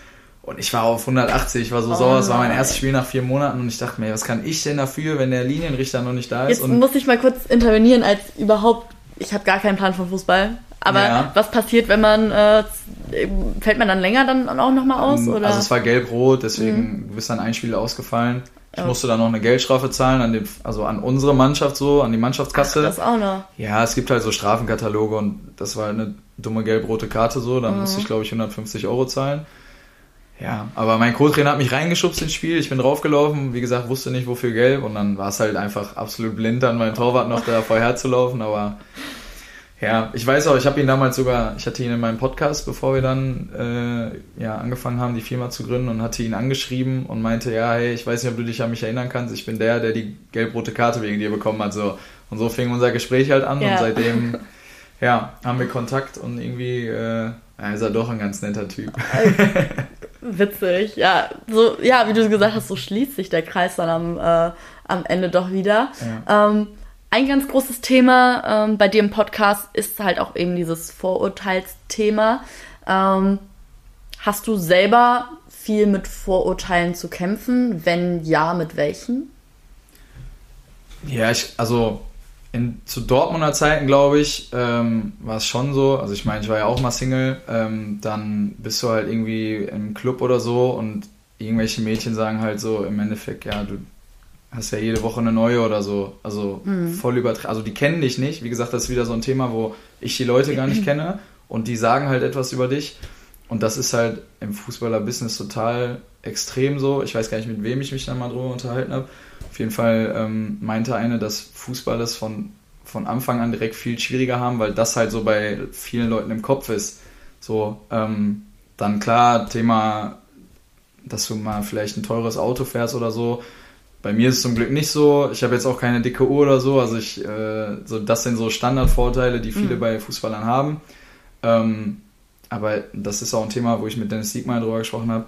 S2: Und ich war auf 180, ich war so oh sauer, es war mein erstes Spiel nach vier Monaten und ich dachte mir, was kann ich denn dafür, wenn der Linienrichter noch nicht da ist?
S1: Jetzt und muss ich mal kurz intervenieren, als überhaupt, ich habe gar keinen Plan von Fußball. Aber ja. was passiert, wenn man, äh, fällt man dann länger dann auch nochmal aus?
S2: Ähm, oder? Also es war gelb-rot, deswegen mhm. bist dann ein Spiel ausgefallen. Ich musste dann noch eine Geldstrafe zahlen an den, also an unsere Mannschaft so, an die Mannschaftskasse. Ach,
S1: das auch noch.
S2: Ja, es gibt halt so Strafenkataloge und das war eine dumme gelb-rote Karte so, dann mhm. musste ich glaube ich 150 Euro zahlen. Ja, aber mein Co-Trainer hat mich reingeschubst ins Spiel, ich bin draufgelaufen, wie gesagt, wusste nicht wofür gelb und dann war es halt einfach absolut blind, dann mein Torwart noch da vorher zu laufen, aber ja, ich weiß auch, ich habe ihn damals sogar, ich hatte ihn in meinem Podcast, bevor wir dann äh, ja, angefangen haben, die Firma zu gründen und hatte ihn angeschrieben und meinte, ja, hey, ich weiß nicht, ob du dich an mich erinnern kannst, ich bin der, der die gelb-rote Karte wegen dir bekommen hat. So. Und so fing unser Gespräch halt an ja. und seitdem ja, haben wir Kontakt und irgendwie äh, ja, ist er doch ein ganz netter Typ.
S1: Witzig, ja. So, ja, wie du gesagt hast, so schließt sich der Kreis dann am, äh, am Ende doch wieder. Ja. Ähm, ein ganz großes Thema ähm, bei dir im Podcast ist halt auch eben dieses Vorurteilsthema. Ähm, hast du selber viel mit Vorurteilen zu kämpfen? Wenn ja, mit welchen?
S2: Ja, ich, also in, zu Dortmunder Zeiten, glaube ich, ähm, war es schon so. Also ich meine, ich war ja auch mal Single. Ähm, dann bist du halt irgendwie im Club oder so und irgendwelche Mädchen sagen halt so im Endeffekt, ja, du hast ja jede Woche eine neue oder so. Also mhm. voll übertrieben. Also die kennen dich nicht. Wie gesagt, das ist wieder so ein Thema, wo ich die Leute gar nicht kenne und die sagen halt etwas über dich. Und das ist halt im Fußballer-Business total extrem so. Ich weiß gar nicht, mit wem ich mich dann mal drüber unterhalten habe. Auf jeden Fall ähm, meinte eine, dass Fußball das von, von Anfang an direkt viel schwieriger haben, weil das halt so bei vielen Leuten im Kopf ist. So, ähm, dann klar, Thema, dass du mal vielleicht ein teures Auto fährst oder so, bei mir ist es zum Glück nicht so. Ich habe jetzt auch keine dicke Uhr oder so. Also ich, äh, so das sind so Standardvorteile, die viele mhm. bei Fußballern haben. Ähm, aber das ist auch ein Thema, wo ich mit Dennis Siegmeier drüber gesprochen habe.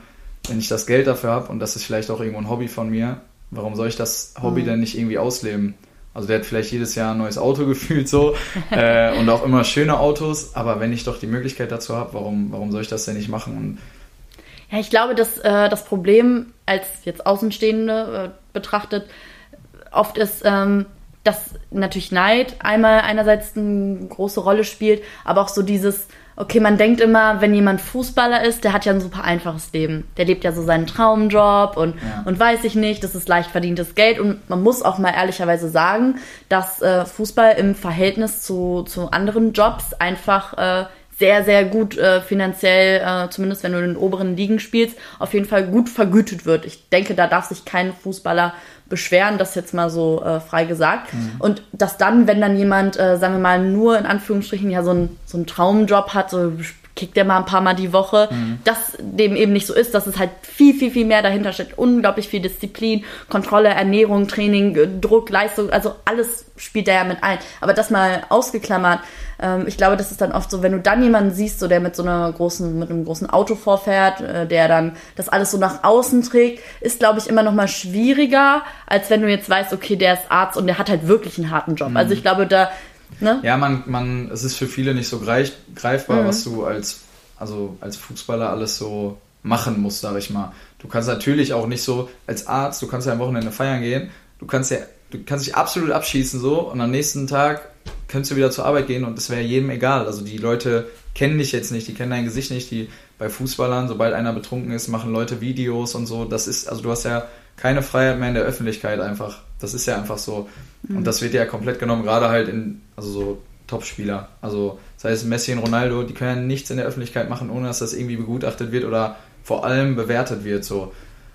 S2: Wenn ich das Geld dafür habe und das ist vielleicht auch irgendwo ein Hobby von mir, warum soll ich das Hobby mhm. denn nicht irgendwie ausleben? Also der hat vielleicht jedes Jahr ein neues Auto gefühlt so äh, und auch immer schöne Autos. Aber wenn ich doch die Möglichkeit dazu habe, warum, warum soll ich das denn nicht machen? Und
S1: ja, ich glaube, dass äh, das Problem als jetzt Außenstehende äh, betrachtet oft ist, ähm, dass natürlich Neid einmal einerseits eine große Rolle spielt, aber auch so dieses, okay, man denkt immer, wenn jemand Fußballer ist, der hat ja ein super einfaches Leben. Der lebt ja so seinen Traumjob und, ja. und weiß ich nicht, das ist leicht verdientes Geld. Und man muss auch mal ehrlicherweise sagen, dass äh, Fußball im Verhältnis zu, zu anderen Jobs einfach äh, sehr, sehr gut äh, finanziell, äh, zumindest wenn du in den oberen Ligen spielst, auf jeden Fall gut vergütet wird. Ich denke, da darf sich kein Fußballer beschweren, das jetzt mal so äh, frei gesagt. Mhm. Und dass dann, wenn dann jemand, äh, sagen wir mal, nur in Anführungsstrichen ja so, ein, so einen Traumjob hat, so kickt der mal ein paar Mal die Woche, mhm. dass dem eben nicht so ist, dass es halt viel, viel, viel mehr dahinter steckt. Unglaublich viel Disziplin, Kontrolle, Ernährung, Training, Druck, Leistung, also alles spielt da ja mit ein. Aber das mal ausgeklammert, ähm, ich glaube, das ist dann oft so, wenn du dann jemanden siehst, so der mit so einer großen, mit einem großen Auto vorfährt, äh, der dann das alles so nach außen trägt, ist, glaube ich, immer noch mal schwieriger, als wenn du jetzt weißt, okay, der ist Arzt und der hat halt wirklich einen harten Job. Also mhm. Also ich glaube, da
S2: Ne? Ja, man, man, es ist für viele nicht so greif, greifbar, mhm. was du als, also als Fußballer alles so machen musst, sag ich mal. Du kannst natürlich auch nicht so als Arzt, du kannst ja am Wochenende feiern gehen, du kannst ja, du kannst dich absolut abschießen so und am nächsten Tag könntest du wieder zur Arbeit gehen und es wäre jedem egal. Also die Leute kennen dich jetzt nicht, die kennen dein Gesicht nicht, die bei Fußballern, sobald einer betrunken ist, machen Leute Videos und so. Das ist, also du hast ja keine Freiheit mehr in der Öffentlichkeit einfach. Das ist ja einfach so. Mhm. Und das wird ja komplett genommen, gerade halt in, also so Top-Spieler. Also sei es Messi und Ronaldo, die können ja nichts in der Öffentlichkeit machen, ohne dass das irgendwie begutachtet wird oder vor allem bewertet wird. So.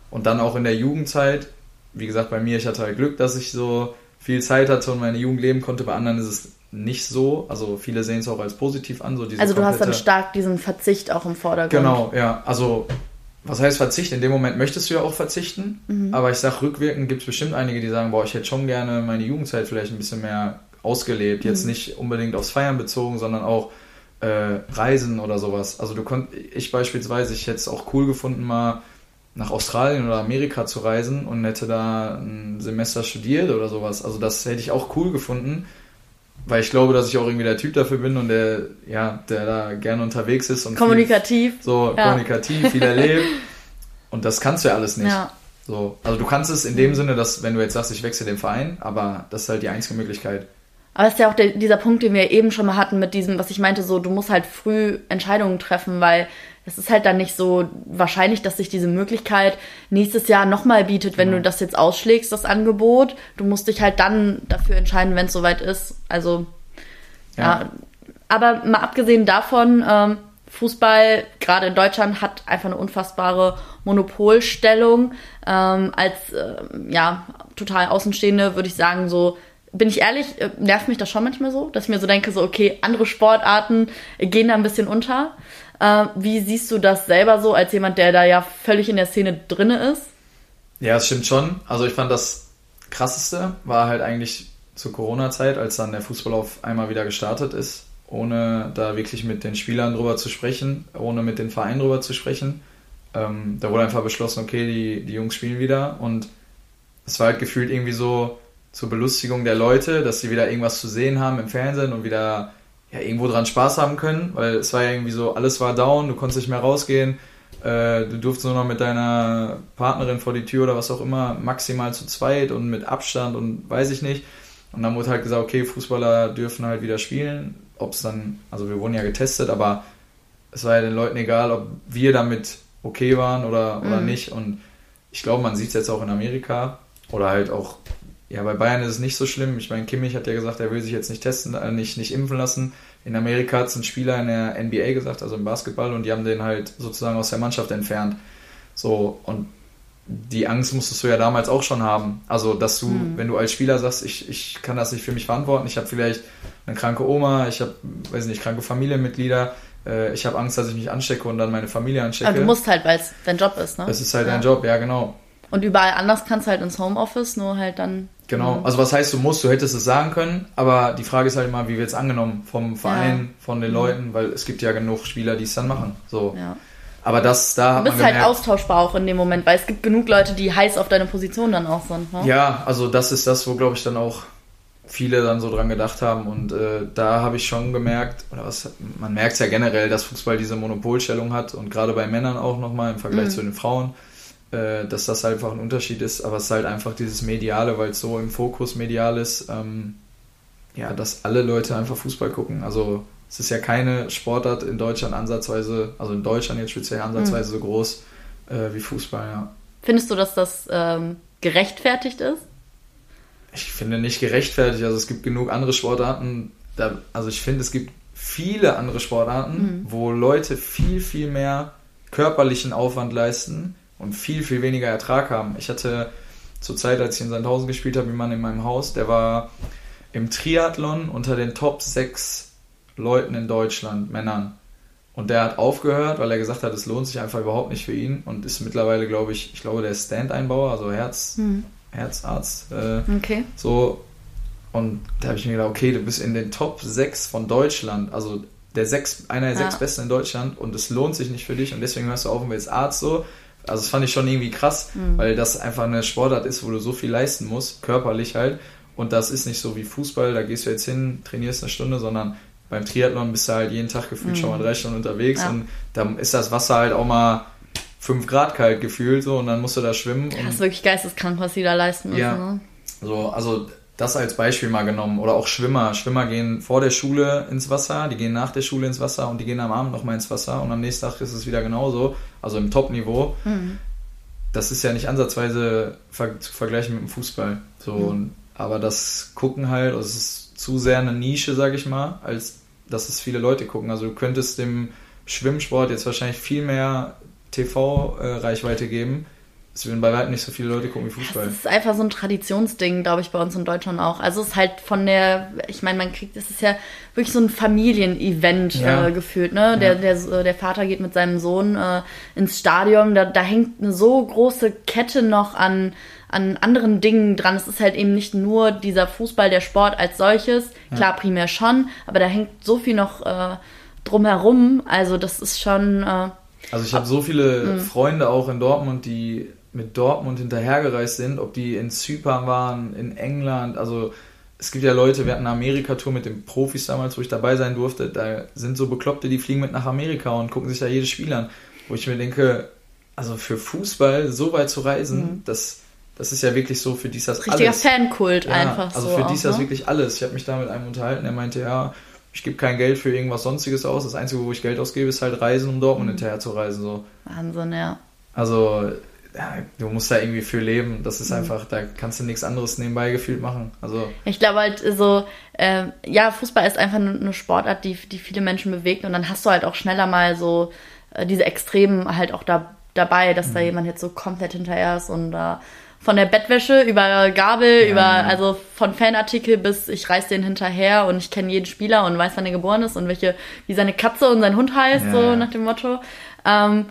S2: Und dann auch in der Jugendzeit, wie gesagt, bei mir, ich hatte halt Glück, dass ich so viel Zeit hatte und meine Jugend leben konnte. Bei anderen ist es nicht so. Also viele sehen es auch als positiv an. So
S1: also du hast dann stark diesen Verzicht auch im Vordergrund.
S2: Genau, ja. Also was heißt Verzicht? In dem Moment möchtest du ja auch verzichten, mhm. aber ich sag rückwirkend gibt es bestimmt einige, die sagen, boah, ich hätte schon gerne meine Jugendzeit vielleicht ein bisschen mehr ausgelebt. Mhm. Jetzt nicht unbedingt aufs Feiern bezogen, sondern auch äh, Reisen oder sowas. Also du konnt, ich beispielsweise, ich hätte es auch cool gefunden, mal nach Australien oder Amerika zu reisen und hätte da ein Semester studiert oder sowas. Also das hätte ich auch cool gefunden, weil ich glaube, dass ich auch irgendwie der Typ dafür bin und der, ja, der da gerne unterwegs ist und
S1: kommunikativ.
S2: Viel, so ja. kommunikativ, viel erlebt. und das kannst du ja alles nicht. Ja. So, also du kannst es in dem Sinne, dass wenn du jetzt sagst, ich wechsle den Verein, aber das ist halt die einzige Möglichkeit.
S1: Aber es ist ja auch der, dieser Punkt, den wir eben schon mal hatten mit diesem, was ich meinte, so, du musst halt früh Entscheidungen treffen, weil es ist halt dann nicht so wahrscheinlich, dass sich diese Möglichkeit nächstes Jahr nochmal bietet, wenn genau. du das jetzt ausschlägst, das Angebot. Du musst dich halt dann dafür entscheiden, wenn es soweit ist. Also, ja. ja. Aber mal abgesehen davon, ähm, Fußball, gerade in Deutschland, hat einfach eine unfassbare Monopolstellung. Ähm, als äh, ja, total Außenstehende würde ich sagen, so bin ich ehrlich, äh, nervt mich das schon manchmal so, dass ich mir so denke, so, okay, andere Sportarten gehen da ein bisschen unter. Äh, wie siehst du das selber so, als jemand, der da ja völlig in der Szene drinne ist?
S2: Ja, es stimmt schon. Also ich fand das krasseste war halt eigentlich zur Corona-Zeit, als dann der Fußball auf einmal wieder gestartet ist, ohne da wirklich mit den Spielern drüber zu sprechen, ohne mit den Vereinen drüber zu sprechen. Ähm, da wurde einfach beschlossen, okay, die, die Jungs spielen wieder und es war halt gefühlt irgendwie so zur Belustigung der Leute, dass sie wieder irgendwas zu sehen haben im Fernsehen und wieder ja, irgendwo dran Spaß haben können, weil es war ja irgendwie so, alles war down, du konntest nicht mehr rausgehen, äh, du durftest nur noch mit deiner Partnerin vor die Tür oder was auch immer, maximal zu zweit und mit Abstand und weiß ich nicht. Und dann wurde halt gesagt, okay, Fußballer dürfen halt wieder spielen, ob es dann, also wir wurden ja getestet, aber es war ja den Leuten egal, ob wir damit okay waren oder, oder mhm. nicht. Und ich glaube, man sieht es jetzt auch in Amerika oder halt auch ja, bei Bayern ist es nicht so schlimm. Ich meine, Kimmich hat ja gesagt, er will sich jetzt nicht testen, äh, nicht, nicht impfen lassen. In Amerika hat es ein Spieler in der NBA gesagt, also im Basketball, und die haben den halt sozusagen aus der Mannschaft entfernt. So, und die Angst musstest du ja damals auch schon haben. Also, dass du, mhm. wenn du als Spieler sagst, ich, ich kann das nicht für mich verantworten, ich habe vielleicht eine kranke Oma, ich habe, weiß nicht, kranke Familienmitglieder, äh, ich habe Angst, dass ich mich anstecke und dann meine Familie anstecke.
S1: Aber du musst halt, weil es dein Job ist, ne?
S2: Es ist halt ja. dein Job, ja, genau.
S1: Und überall anders kannst du halt ins Homeoffice, nur halt dann
S2: Genau, mhm. also was heißt, du musst, du hättest es sagen können, aber die Frage ist halt immer, wie wird es angenommen vom Verein, ja. von den mhm. Leuten, weil es gibt ja genug Spieler, die es dann machen. So. Ja. Aber das, da.
S1: Du bist halt austauschbar auch in dem Moment, weil es gibt genug Leute, die heiß auf deine Position dann auch sind.
S2: Ne? Ja, also das ist das, wo, glaube ich, dann auch viele dann so dran gedacht haben. Und äh, da habe ich schon gemerkt, oder was, man merkt es ja generell, dass Fußball diese Monopolstellung hat und gerade bei Männern auch nochmal im Vergleich mhm. zu den Frauen äh, dass das einfach ein Unterschied ist, aber es ist halt einfach dieses Mediale, weil es so im Fokus medial ist, ähm, ja, dass alle Leute einfach Fußball gucken. Also es ist ja keine Sportart in Deutschland ansatzweise, also in Deutschland jetzt speziell ansatzweise mhm. so groß äh, wie Fußball, ja.
S1: Findest du, dass das ähm, gerechtfertigt ist?
S2: Ich finde nicht gerechtfertigt. Also es gibt genug andere Sportarten. Da, also ich finde, es gibt viele andere Sportarten, mhm. wo Leute viel, viel mehr körperlichen Aufwand leisten und viel, viel weniger Ertrag haben. Ich hatte zur Zeit, als ich in Sandhausen gespielt habe, jemanden in meinem Haus, der war im Triathlon unter den Top 6 Leuten in Deutschland, Männern. Und der hat aufgehört, weil er gesagt hat, es lohnt sich einfach überhaupt nicht für ihn und ist mittlerweile, glaube ich, ich glaube, der ist Stand-Einbauer, also Herz, hm. Herzarzt. Äh, okay. So. Und da habe ich mir gedacht, okay, du bist in den Top 6 von Deutschland, also der sechs, einer der ja. sechs Besten in Deutschland und es lohnt sich nicht für dich und deswegen hörst du auf und willst Arzt so. Also das fand ich schon irgendwie krass, mhm. weil das einfach eine Sportart ist, wo du so viel leisten musst, körperlich halt. Und das ist nicht so wie Fußball, da gehst du jetzt hin, trainierst eine Stunde, sondern beim Triathlon bist du halt jeden Tag gefühlt mhm. schon mal drei Stunden unterwegs ja. und da ist das Wasser halt auch mal fünf Grad kalt gefühlt so und dann musst du da schwimmen.
S1: Das ist wirklich geisteskrank, was die da leisten müssen. Ja. Ne?
S2: So, also das als Beispiel mal genommen. Oder auch Schwimmer. Schwimmer gehen vor der Schule ins Wasser, die gehen nach der Schule ins Wasser und die gehen am Abend nochmal ins Wasser und am nächsten Tag ist es wieder genauso. Also im Top-Niveau. Mhm. Das ist ja nicht ansatzweise zu vergleichen mit dem Fußball. So, mhm. und, aber das gucken halt, also es ist zu sehr eine Nische, sag ich mal, als dass es viele Leute gucken. Also du könntest dem Schwimmsport jetzt wahrscheinlich viel mehr TV-Reichweite geben, es würden bei weitem nicht so viele Leute gucken wie Fußball.
S1: Das ist einfach so ein Traditionsding, glaube ich, bei uns in Deutschland auch. Also es ist halt von der, ich meine, man kriegt, es ist ja wirklich so ein Familienevent ja. äh, gefühlt, ne? Ja. Der, der, der Vater geht mit seinem Sohn äh, ins Stadion, da, da hängt eine so große Kette noch an, an anderen Dingen dran. Es ist halt eben nicht nur dieser Fußball, der Sport als solches, ja. klar, primär schon, aber da hängt so viel noch äh, drumherum. Also das ist schon. Äh,
S2: also ich habe so viele mh. Freunde auch in Dortmund, die mit Dortmund hinterhergereist sind, ob die in Zypern waren, in England, also es gibt ja Leute, wir hatten eine Amerika-Tour mit den Profis damals, wo ich dabei sein durfte, da sind so Bekloppte, die fliegen mit nach Amerika und gucken sich da jedes Spiel an, wo ich mir denke, also für Fußball so weit zu reisen, mhm. das, das ist ja wirklich so, für die ist das
S1: Richtiger alles. Richtiger Fankult ja, einfach
S2: also so. Also für die ist das ne? wirklich alles. Ich habe mich da mit einem unterhalten, der meinte, ja, ich gebe kein Geld für irgendwas Sonstiges aus. Das Einzige, wo ich Geld ausgebe, ist halt Reisen, um Dortmund mhm. hinterher zu reisen. So.
S1: Wahnsinn, ja.
S2: Also ja, du musst da irgendwie für leben. Das ist mhm. einfach, da kannst du nichts anderes nebenbei gefühlt machen. Also
S1: ich glaube halt so, äh, ja, Fußball ist einfach eine Sportart, die, die viele Menschen bewegt und dann hast du halt auch schneller mal so äh, diese Extremen halt auch da, dabei, dass mhm. da jemand jetzt so komplett hinterher ist und da äh, von der Bettwäsche über Gabel, ja. über also von Fanartikel bis ich reiß den hinterher und ich kenne jeden Spieler und weiß, wann er geboren ist und welche, wie seine Katze und sein Hund heißt, ja. so nach dem Motto. Ähm,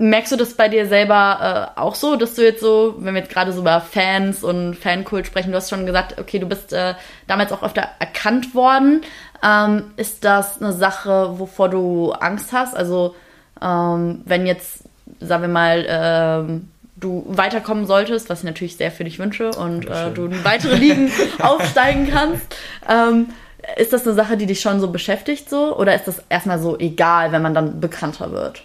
S1: Merkst du das bei dir selber äh, auch so, dass du jetzt so, wenn wir jetzt gerade so über Fans und Fankult sprechen, du hast schon gesagt, okay, du bist äh, damals auch öfter erkannt worden. Ähm, ist das eine Sache, wovor du Angst hast? Also ähm, wenn jetzt, sagen wir mal, ähm, du weiterkommen solltest, was ich natürlich sehr für dich wünsche und äh, du in weitere Ligen aufsteigen kannst. Ähm, ist das eine Sache, die dich schon so beschäftigt so? Oder ist das erstmal so egal, wenn man dann bekannter wird?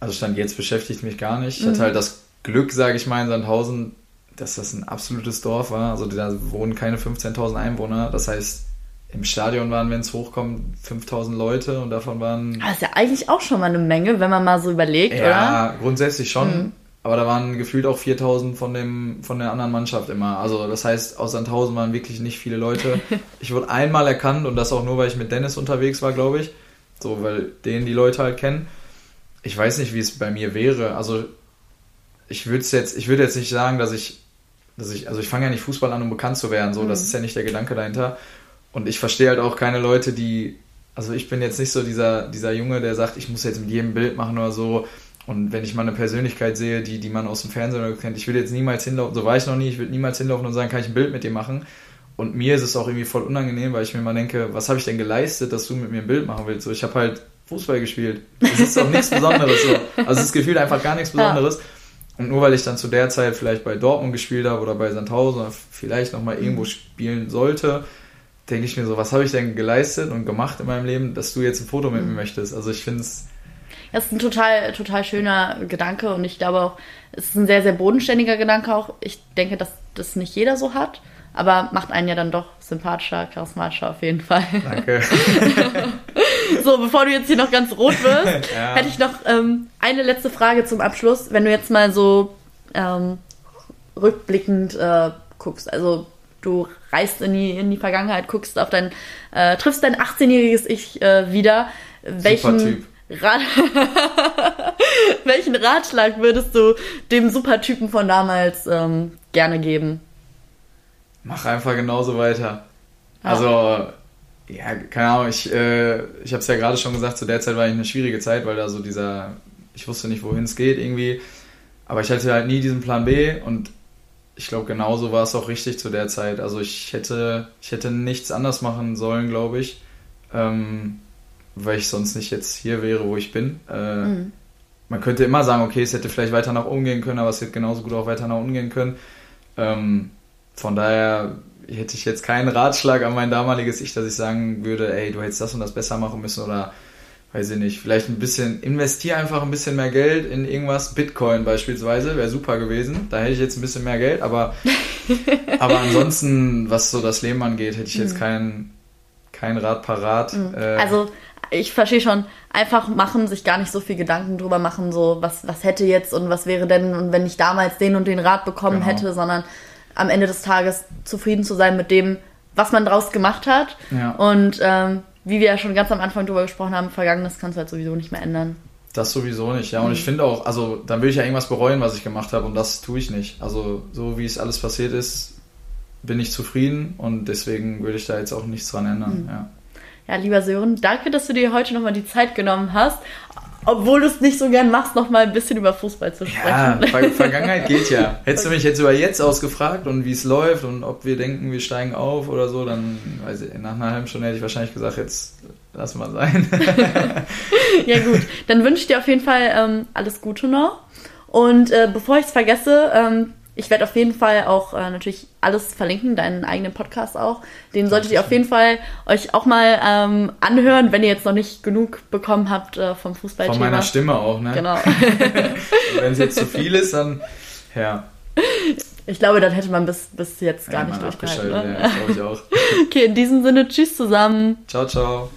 S2: Also Stand jetzt beschäftigt mich gar nicht. Ich mhm. hatte halt das Glück, sage ich mal, in Sandhausen, dass das ein absolutes Dorf war. Also da wohnen keine 15.000 Einwohner. Das heißt, im Stadion waren, wenn es hochkommt, 5000 Leute und davon waren.
S1: Das ist ja eigentlich auch schon mal eine Menge, wenn man mal so überlegt, ja, oder?
S2: Ja, grundsätzlich schon. Mhm. Aber da waren gefühlt auch 4000 von, dem, von der anderen Mannschaft immer. Also das heißt, aus Sandhausen waren wirklich nicht viele Leute. Ich wurde einmal erkannt und das auch nur, weil ich mit Dennis unterwegs war, glaube ich. So, weil den die Leute halt kennen ich weiß nicht, wie es bei mir wäre. Also ich würde jetzt, ich würde jetzt nicht sagen, dass ich, dass ich, also ich fange ja nicht Fußball an, um bekannt zu werden. So, mhm. das ist ja nicht der Gedanke dahinter. Und ich verstehe halt auch keine Leute, die, also ich bin jetzt nicht so dieser, dieser Junge, der sagt, ich muss jetzt mit jedem Bild machen oder so. Und wenn ich mal eine Persönlichkeit sehe, die, die man aus dem Fernsehen kennt, ich will jetzt niemals hinlaufen, so war ich noch nie, ich würde niemals hinlaufen und sagen, kann ich ein Bild mit dir machen? Und mir ist es auch irgendwie voll unangenehm, weil ich mir mal denke, was habe ich denn geleistet, dass du mit mir ein Bild machen willst? So, ich habe halt Fußball gespielt. Das ist doch nichts Besonderes. So. Also es gefühlt einfach gar nichts Besonderes. Ja. Und nur weil ich dann zu der Zeit vielleicht bei Dortmund gespielt habe oder bei Sandhausen oder vielleicht nochmal irgendwo mhm. spielen sollte, denke ich mir so, was habe ich denn geleistet und gemacht in meinem Leben, dass du jetzt ein Foto mit mir mhm. möchtest. Also ich finde es.
S1: Das ist ein total, total schöner Gedanke und ich glaube auch, es ist ein sehr, sehr bodenständiger Gedanke auch. Ich denke, dass das nicht jeder so hat, aber macht einen ja dann doch sympathischer, charismatischer auf jeden Fall.
S2: Danke.
S1: So, bevor du jetzt hier noch ganz rot wirst, ja. hätte ich noch ähm, eine letzte Frage zum Abschluss. Wenn du jetzt mal so ähm, rückblickend äh, guckst, also du reist in die, in die Vergangenheit, guckst auf dein, äh, triffst dein 18-jähriges Ich äh, wieder. Welchen Rat Welchen Ratschlag würdest du dem Supertypen von damals ähm, gerne geben?
S2: Mach einfach genauso weiter. Ja. Also Ja, keine Ahnung, ich, äh, ich habe es ja gerade schon gesagt, zu der Zeit war eigentlich eine schwierige Zeit, weil da so dieser, ich wusste nicht, wohin es geht irgendwie. Aber ich hatte halt nie diesen Plan B und ich glaube, genauso war es auch richtig zu der Zeit. Also ich hätte, ich hätte nichts anders machen sollen, glaube ich, ähm, weil ich sonst nicht jetzt hier wäre, wo ich bin. Äh, mhm. Man könnte immer sagen, okay, es hätte vielleicht weiter nach oben gehen können, aber es hätte genauso gut auch weiter nach unten gehen können. Ähm, von daher hätte ich jetzt keinen Ratschlag an mein damaliges Ich, dass ich sagen würde, ey, du hättest das und das besser machen müssen oder weiß ich nicht, vielleicht ein bisschen, investier einfach ein bisschen mehr Geld in irgendwas, Bitcoin beispielsweise, wäre super gewesen. Da hätte ich jetzt ein bisschen mehr Geld, aber, aber ansonsten, was so das Leben angeht, hätte ich jetzt mhm. keinen kein Rat parat.
S1: Mhm. Äh, also ich verstehe schon, einfach machen, sich gar nicht so viel Gedanken drüber machen, so was, was hätte jetzt und was wäre denn wenn ich damals den und den Rat bekommen genau. hätte, sondern am Ende des Tages zufrieden zu sein mit dem, was man draus gemacht hat. Ja. Und ähm, wie wir ja schon ganz am Anfang drüber gesprochen haben, Vergangenes kannst du halt sowieso nicht mehr ändern.
S2: Das sowieso nicht, ja. Und mhm. ich finde auch, also dann will ich ja irgendwas bereuen, was ich gemacht habe und das tue ich nicht. Also so wie es alles passiert ist, bin ich zufrieden und deswegen würde ich da jetzt auch nichts dran ändern, mhm. ja.
S1: Ja, lieber Sören, danke, dass du dir heute nochmal die Zeit genommen hast obwohl du es nicht so gern machst, noch mal ein bisschen über Fußball zu sprechen. Ja,
S2: Ver Vergangenheit geht ja. Hättest du mich jetzt über jetzt ausgefragt und wie es läuft und ob wir denken, wir steigen auf oder so, dann weiß ich, nach einer halben Stunde hätte ich wahrscheinlich gesagt, jetzt lass mal sein.
S1: ja gut, dann wünsche ich dir auf jeden Fall ähm, alles Gute noch. Und äh, bevor ich es vergesse, ähm, ich werde auf jeden Fall auch äh, natürlich alles verlinken, deinen eigenen Podcast auch. Den solltet ihr auf jeden Fall euch auch mal ähm, anhören, wenn ihr jetzt noch nicht genug bekommen habt äh, vom Fußballthema.
S2: Von meiner Stimme auch, ne? Genau. wenn es jetzt zu viel ist, dann ja.
S1: Ich glaube, dann hätte man bis, bis jetzt gar ja, nicht durchgehalten. Ne? Ja, glaube ich auch. okay, in diesem Sinne, tschüss zusammen.
S2: Ciao, ciao.